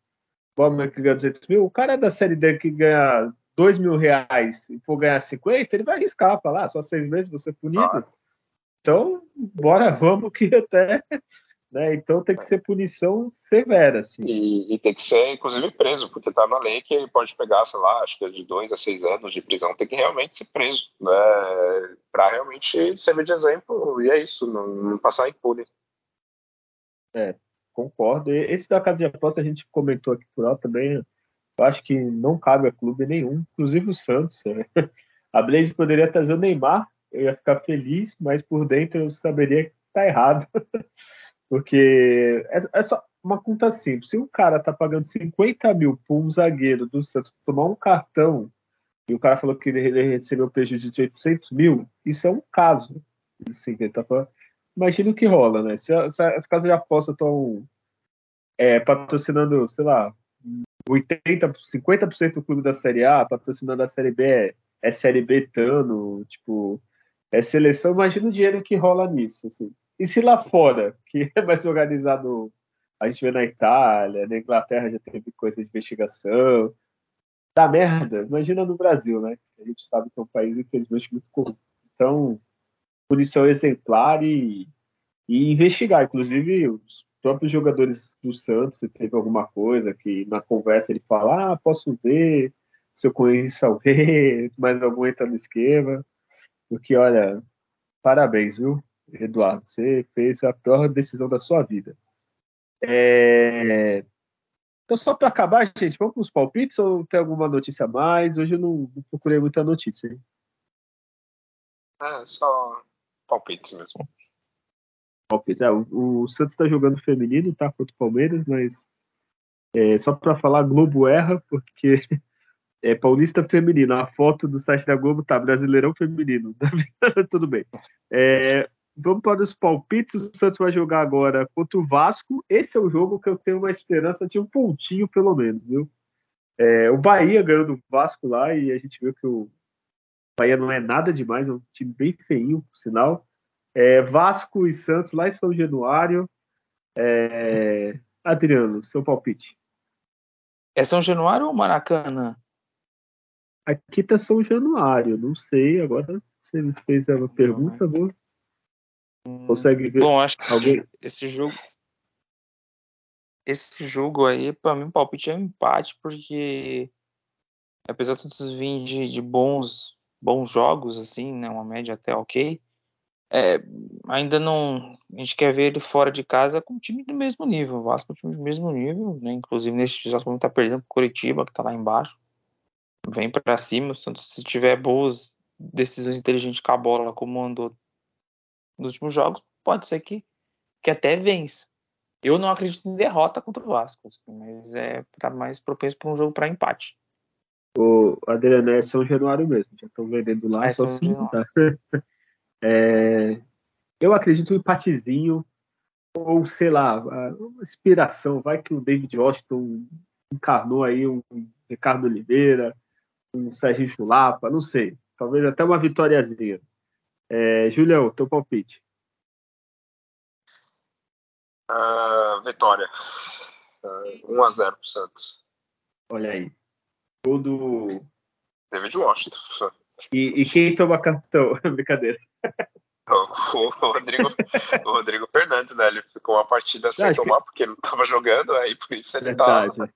Bobman que ganha 200 mil, o cara da série D que ganha 2 mil reais e for ganhar 50, ele vai arriscar, falar, ah, só seis meses você punido. Ah. Então, bora, vamos que até. Né? Então tem que ser punição severa. Assim. E, e, tem que ser, inclusive, preso, porque está na lei que ele pode pegar, sei lá, acho que é de dois a seis anos de prisão, tem que realmente ser preso, né? Para realmente servir de exemplo, e é isso, não, não passar impune. É, concordo. Esse da casa de aposta a gente comentou aqui por alto também. Eu acho que não cabe a clube nenhum, inclusive o Santos. Né? A Blade poderia trazer o Neymar, eu ia ficar feliz, mas por dentro eu saberia que tá errado. Porque é, é, só uma conta simples. Se um cara tá pagando 50 mil por um zagueiro do Santos tomar um cartão e o cara falou que ele recebeu prejuízo de 800 mil, isso é um caso. Assim, ele tá falando, imagina o que rola, né? Se, se as casas de aposta estão é, patrocinando, sei lá, 80, 50% do clube da Série A, patrocinando a Série B, é Série B Tano, tipo, é seleção, imagina o dinheiro que rola nisso, assim. E se lá fora, que é mais organizado, a gente vê na Itália, na Inglaterra já teve coisa de investigação, dá merda, imagina no Brasil, né? A gente sabe que é um país, infelizmente, muito corrupto. Então, punição exemplar e, e investigar. Inclusive, os próprios jogadores do Santos, se teve alguma coisa que na conversa ele fala, ah, posso ver se eu conheço alguém, mais algum entra no esquema. Porque, olha, parabéns, viu, Eduardo? Você fez a pior decisão da sua vida. É... Então, só para acabar, gente, vamos para os palpites ou tem alguma notícia a mais? Hoje eu não, não procurei muita notícia. Hein? É, só palpites mesmo. Palpites. É, o, o Santos está jogando feminino, tá? Contra o Palmeiras, mas é, só para falar, Globo erra, porque é Paulista Feminino. A foto do site da Globo tá Brasileirão Feminino. Tudo bem. É, vamos para os palpites. O Santos vai jogar agora contra o Vasco. Esse é o jogo que eu tenho uma esperança de um pontinho, pelo menos, viu? É, o Bahia ganhou do Vasco lá e a gente viu que o Bahia não é nada demais, é um time bem feinho, por sinal. É, Vasco e Santos lá em São Januário. É, Adriano, seu palpite. É São Januário ou Maracanã? Aqui tá São Januário, não sei. Agora você me fez uma pergunta, vou. Hum, Consegue ver? Bom, acho que alguém... esse jogo. Esse jogo aí, para mim, o palpite é um empate, porque apesar de todos vir de, de bons bons jogos, assim, né? Uma média até ok. É, ainda não. A gente quer ver ele fora de casa com um time do mesmo nível. O Vasco é um time do mesmo nível, né? Inclusive nesse exato momento tá perdendo pro Curitiba, que tá lá embaixo. Vem para cima. Se tiver boas decisões inteligentes com a bola, como andou nos últimos jogos, pode ser que, que até vence. Eu não acredito em derrota contra o Vasco, assim, mas é tá mais propenso para um jogo para empate. O Adriano é São Januário mesmo, já estão vendendo lá, é só se tá. é, eu acredito em um empatezinho, ou sei lá, uma inspiração. Vai que o David Washington encarnou aí um Ricardo Oliveira, um Sérgio Chulapa, não sei. Talvez até uma vitóriazinha. É, Julião, teu palpite. Uh, vitória. Uh, 1 a 0 pro Santos. Olha aí. Gol do. David Washington. E, e quem toma cartão? Brincadeira. O Rodrigo, o Rodrigo Fernandes, né? Ele ficou uma partida sem tomar que... porque ele não tava jogando, aí por isso ele Verdade. tava,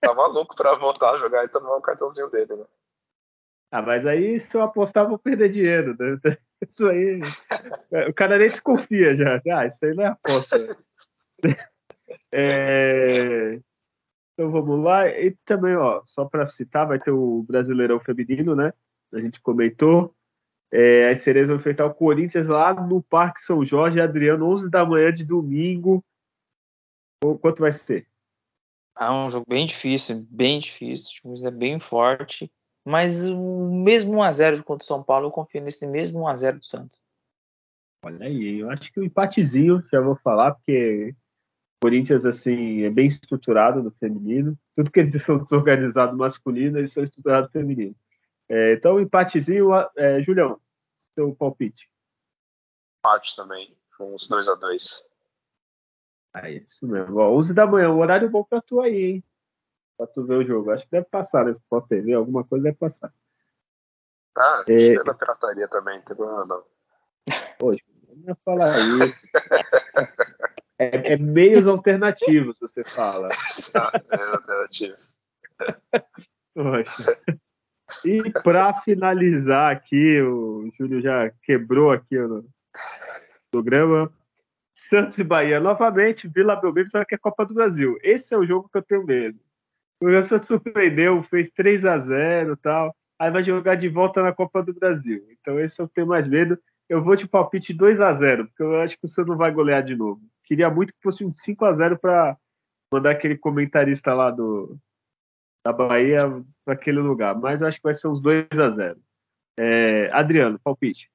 tava louco pra voltar a jogar e tomar um cartãozinho dele, né? Ah, mas aí se eu apostar, vou perder dinheiro. Né? Isso aí. O cara nem desconfia já. Ah, isso aí não é aposta. É... Então vamos lá. E também, ó, só para citar, vai ter o Brasileirão Feminino, né? A gente comentou. É, as sereias vão enfrentar o Corinthians lá no Parque São Jorge, Adriano, 11 da manhã de domingo. Quanto vai ser? É um jogo bem difícil, bem difícil. O é bem forte. Mas o mesmo 1x0 contra o São Paulo, eu confio nesse mesmo 1x0 do Santos. Olha aí, eu acho que o um empatezinho, já vou falar, porque Corinthians, assim, é bem estruturado no feminino. Tudo que eles são desorganizados no masculino, eles são estruturados no feminino. É, então, empatezinho, é, Julião, seu palpite. Empate também, com uns 2x2. É isso mesmo. Ó, 11 da manhã, um horário bom pra tu aí, hein? Pra tu ver o jogo. Acho que deve passar nesse Sport TV, alguma coisa deve passar. Ah, é... é da pirataria também, não tem problema não. Poxa, não ia falar isso. É, é meios alternativos, você fala. Ah, meios alternativos. Poxa. E para finalizar aqui, o Júlio já quebrou aqui o programa. Santos e Bahia novamente, Vila Belmiro só que é Copa do Brasil. Esse é o jogo que eu tenho medo. O Santos surpreendeu, fez 3 a 0 tal. Aí vai jogar de volta na Copa do Brasil. Então esse eu tenho mais medo. Eu vou de palpite 2 a 0 porque eu acho que o Santos não vai golear de novo. Queria muito que fosse um 5 a 0 para mandar aquele comentarista lá do da Bahia para aquele lugar, mas acho que vai ser uns 2 a 0. É, Adriano, palpite.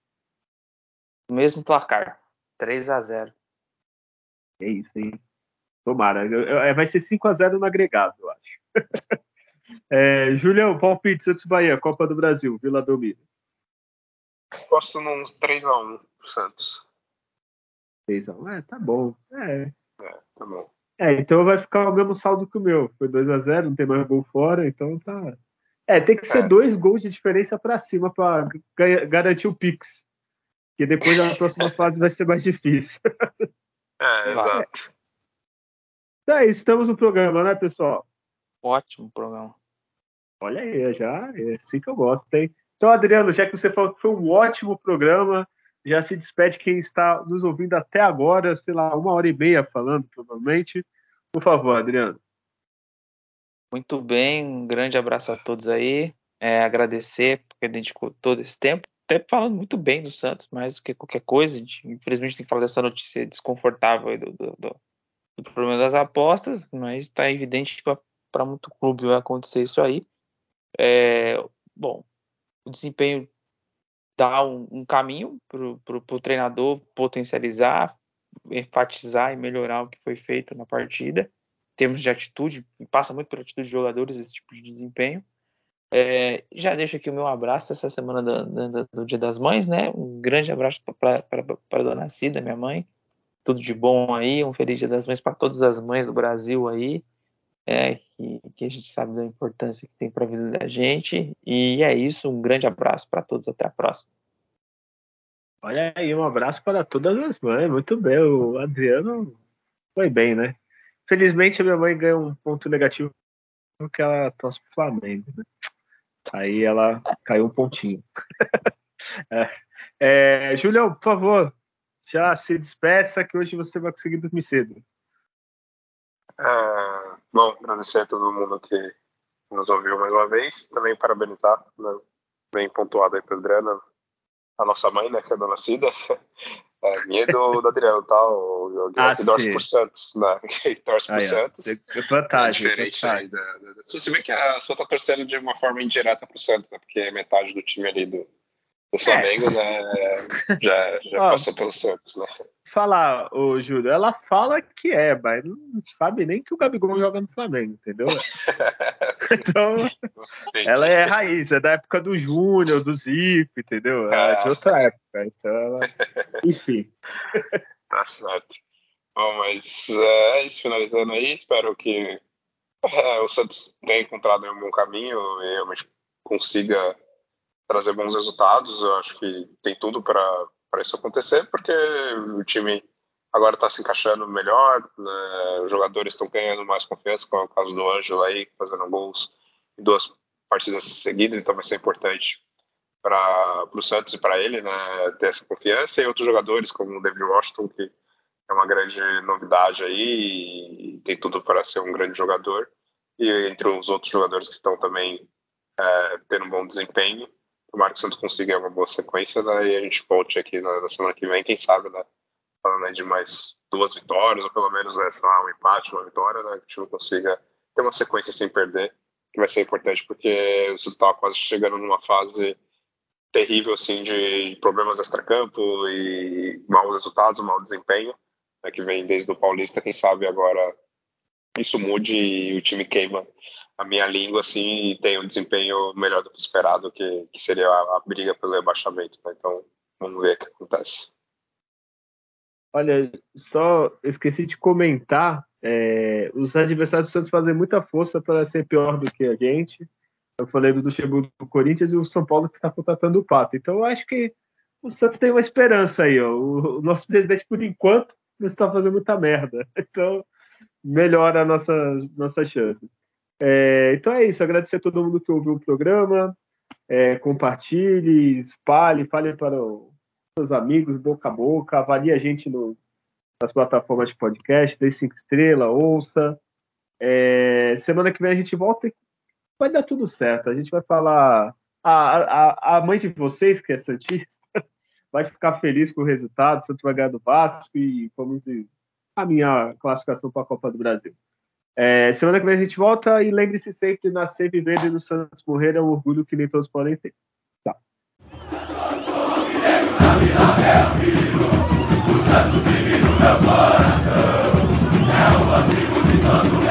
Mesmo placar, 3 a 0. É isso, hein? Tomara. É, vai ser 5 a 0 no agregado, eu acho. é, Julião, palpite, Santos Bahia, Copa do Brasil, Vila Belmiro. Posso uns 3x1 pro Santos. 3x1, é, tá bom. É. é, tá bom. É, então vai ficar o mesmo saldo que o meu. Foi 2x0, não tem mais gol fora, então tá. É, tem que ser é. dois gols de diferença para cima para garantir o Pix. Que depois a próxima fase vai ser mais difícil. É, exato. Então é isso, estamos no programa, né, pessoal? Ótimo programa. Olha aí, já é assim que eu gosto, hein? Então, Adriano, já que você falou que foi um ótimo programa, já se despede quem está nos ouvindo até agora, sei lá, uma hora e meia falando, provavelmente. Por favor, Adriano. Muito bem, um grande abraço a todos aí. É, agradecer porque dedicou todo esse tempo. Até falando muito bem do Santos, mais do que qualquer coisa. infelizmente, tem que falar dessa notícia desconfortável do, do, do, do problema das apostas, mas está evidente que para muito clube vai acontecer isso aí. É, bom, o desempenho dá um, um caminho para o treinador potencializar, enfatizar e melhorar o que foi feito na partida. Em termos de atitude, passa muito pela atitude de jogadores esse tipo de desempenho. É, já deixo aqui o meu abraço essa semana do, do, do Dia das Mães, né? Um grande abraço para dona Cida, minha mãe. Tudo de bom aí, um feliz Dia das Mães para todas as mães do Brasil aí, é, que, que a gente sabe da importância que tem para a vida da gente. E é isso, um grande abraço para todos, até a próxima. Olha aí, um abraço para todas as mães, muito bem. O Adriano foi bem, né? Felizmente a minha mãe ganhou um ponto negativo porque ela torce pro Flamengo, né? Aí ela caiu um pontinho. é. É, Julião, por favor, já se despeça que hoje você vai conseguir dormir cedo. É, bom, agradecer a todo mundo que nos ouviu mais uma vez. Também parabenizar, né? bem pontuado aí para Adriana, a nossa mãe, né, que é a dona Cida. É, minha e do, do Adriano, tá? O, o ah, que torce por Santos, né? Que torce por Santos. É, é vantagem. É diferente aí da, da, Você vê que a sua tá torcendo de uma forma indireta pro Santos, né? Porque metade do time ali do, do Flamengo, é. né? Já, já passou pelo Santos, né? Falar, ô Júlio, ela fala que é, mas não sabe nem que o Gabigol joga no Flamengo, entendeu? então, ela é raiz, é da época do Júnior, do Zico, entendeu? É de ah. outra época, então ela... Enfim. Tá certo. Bom, mas é isso, finalizando aí, espero que é, o Santos tenha encontrado um bom caminho e realmente consiga trazer bons resultados. Eu acho que tem tudo para isso acontecer, porque o time agora está se encaixando melhor, né? os jogadores estão ganhando mais confiança, como é o caso do Ângelo aí, fazendo gols em duas partidas seguidas, então vai ser importante para o Santos e para ele né, ter essa confiança, e outros jogadores, como o David Washington, que é uma grande novidade aí, e tem tudo para ser um grande jogador, e entre os outros jogadores que estão também é, tendo um bom desempenho, tomara que o Santos consiga uma boa sequência, né, e a gente volte aqui na, na, semana que vem, quem sabe, né, falando de mais duas vitórias, ou pelo menos, né, lá, um empate, uma vitória, né, que o time consiga ter uma sequência sem perder, que vai ser importante, porque o Santos estava quase chegando numa fase terrível, assim, de problemas extra-campo e maus resultados, mau desempenho, né, que vem desde o Paulista, quem sabe agora isso mude e o time queima a minha língua assim tem um desempenho melhor do que esperado, que, que seria a, a briga pelo rebaixamento. Né? Então, vamos ver o que acontece. Olha, só esqueci de comentar, é, os adversários do Santos fazem muita força para ser pior do que a gente. Eu falei do Luxemburgo do Corinthians e o São Paulo que está contratando o Pato. Então eu acho que o Santos tem uma esperança aí. Ó. O, o nosso presidente, por enquanto, não está fazendo muita merda. Então melhora a nossa, nossa chance. É, então é isso. Agradecer a todo mundo que ouviu o programa. É, compartilhe, espalhe, fale para os seus amigos, boca a boca, avalie a gente no nas plataformas de podcast, dê cinco estrelas, ouça. É, semana que vem a gente volta e vai dar tudo certo. A gente vai falar. A, a, a mãe de vocês, que é Santista, vai ficar feliz com o resultado. Santos vai ganhar do Vasco e vamos caminhar a classificação para a Copa do Brasil. É, semana que vem a gente volta e lembre-se sempre: nascer, viver e no Santos morrer é um orgulho que nem todos podem ter. Tchau. Tá.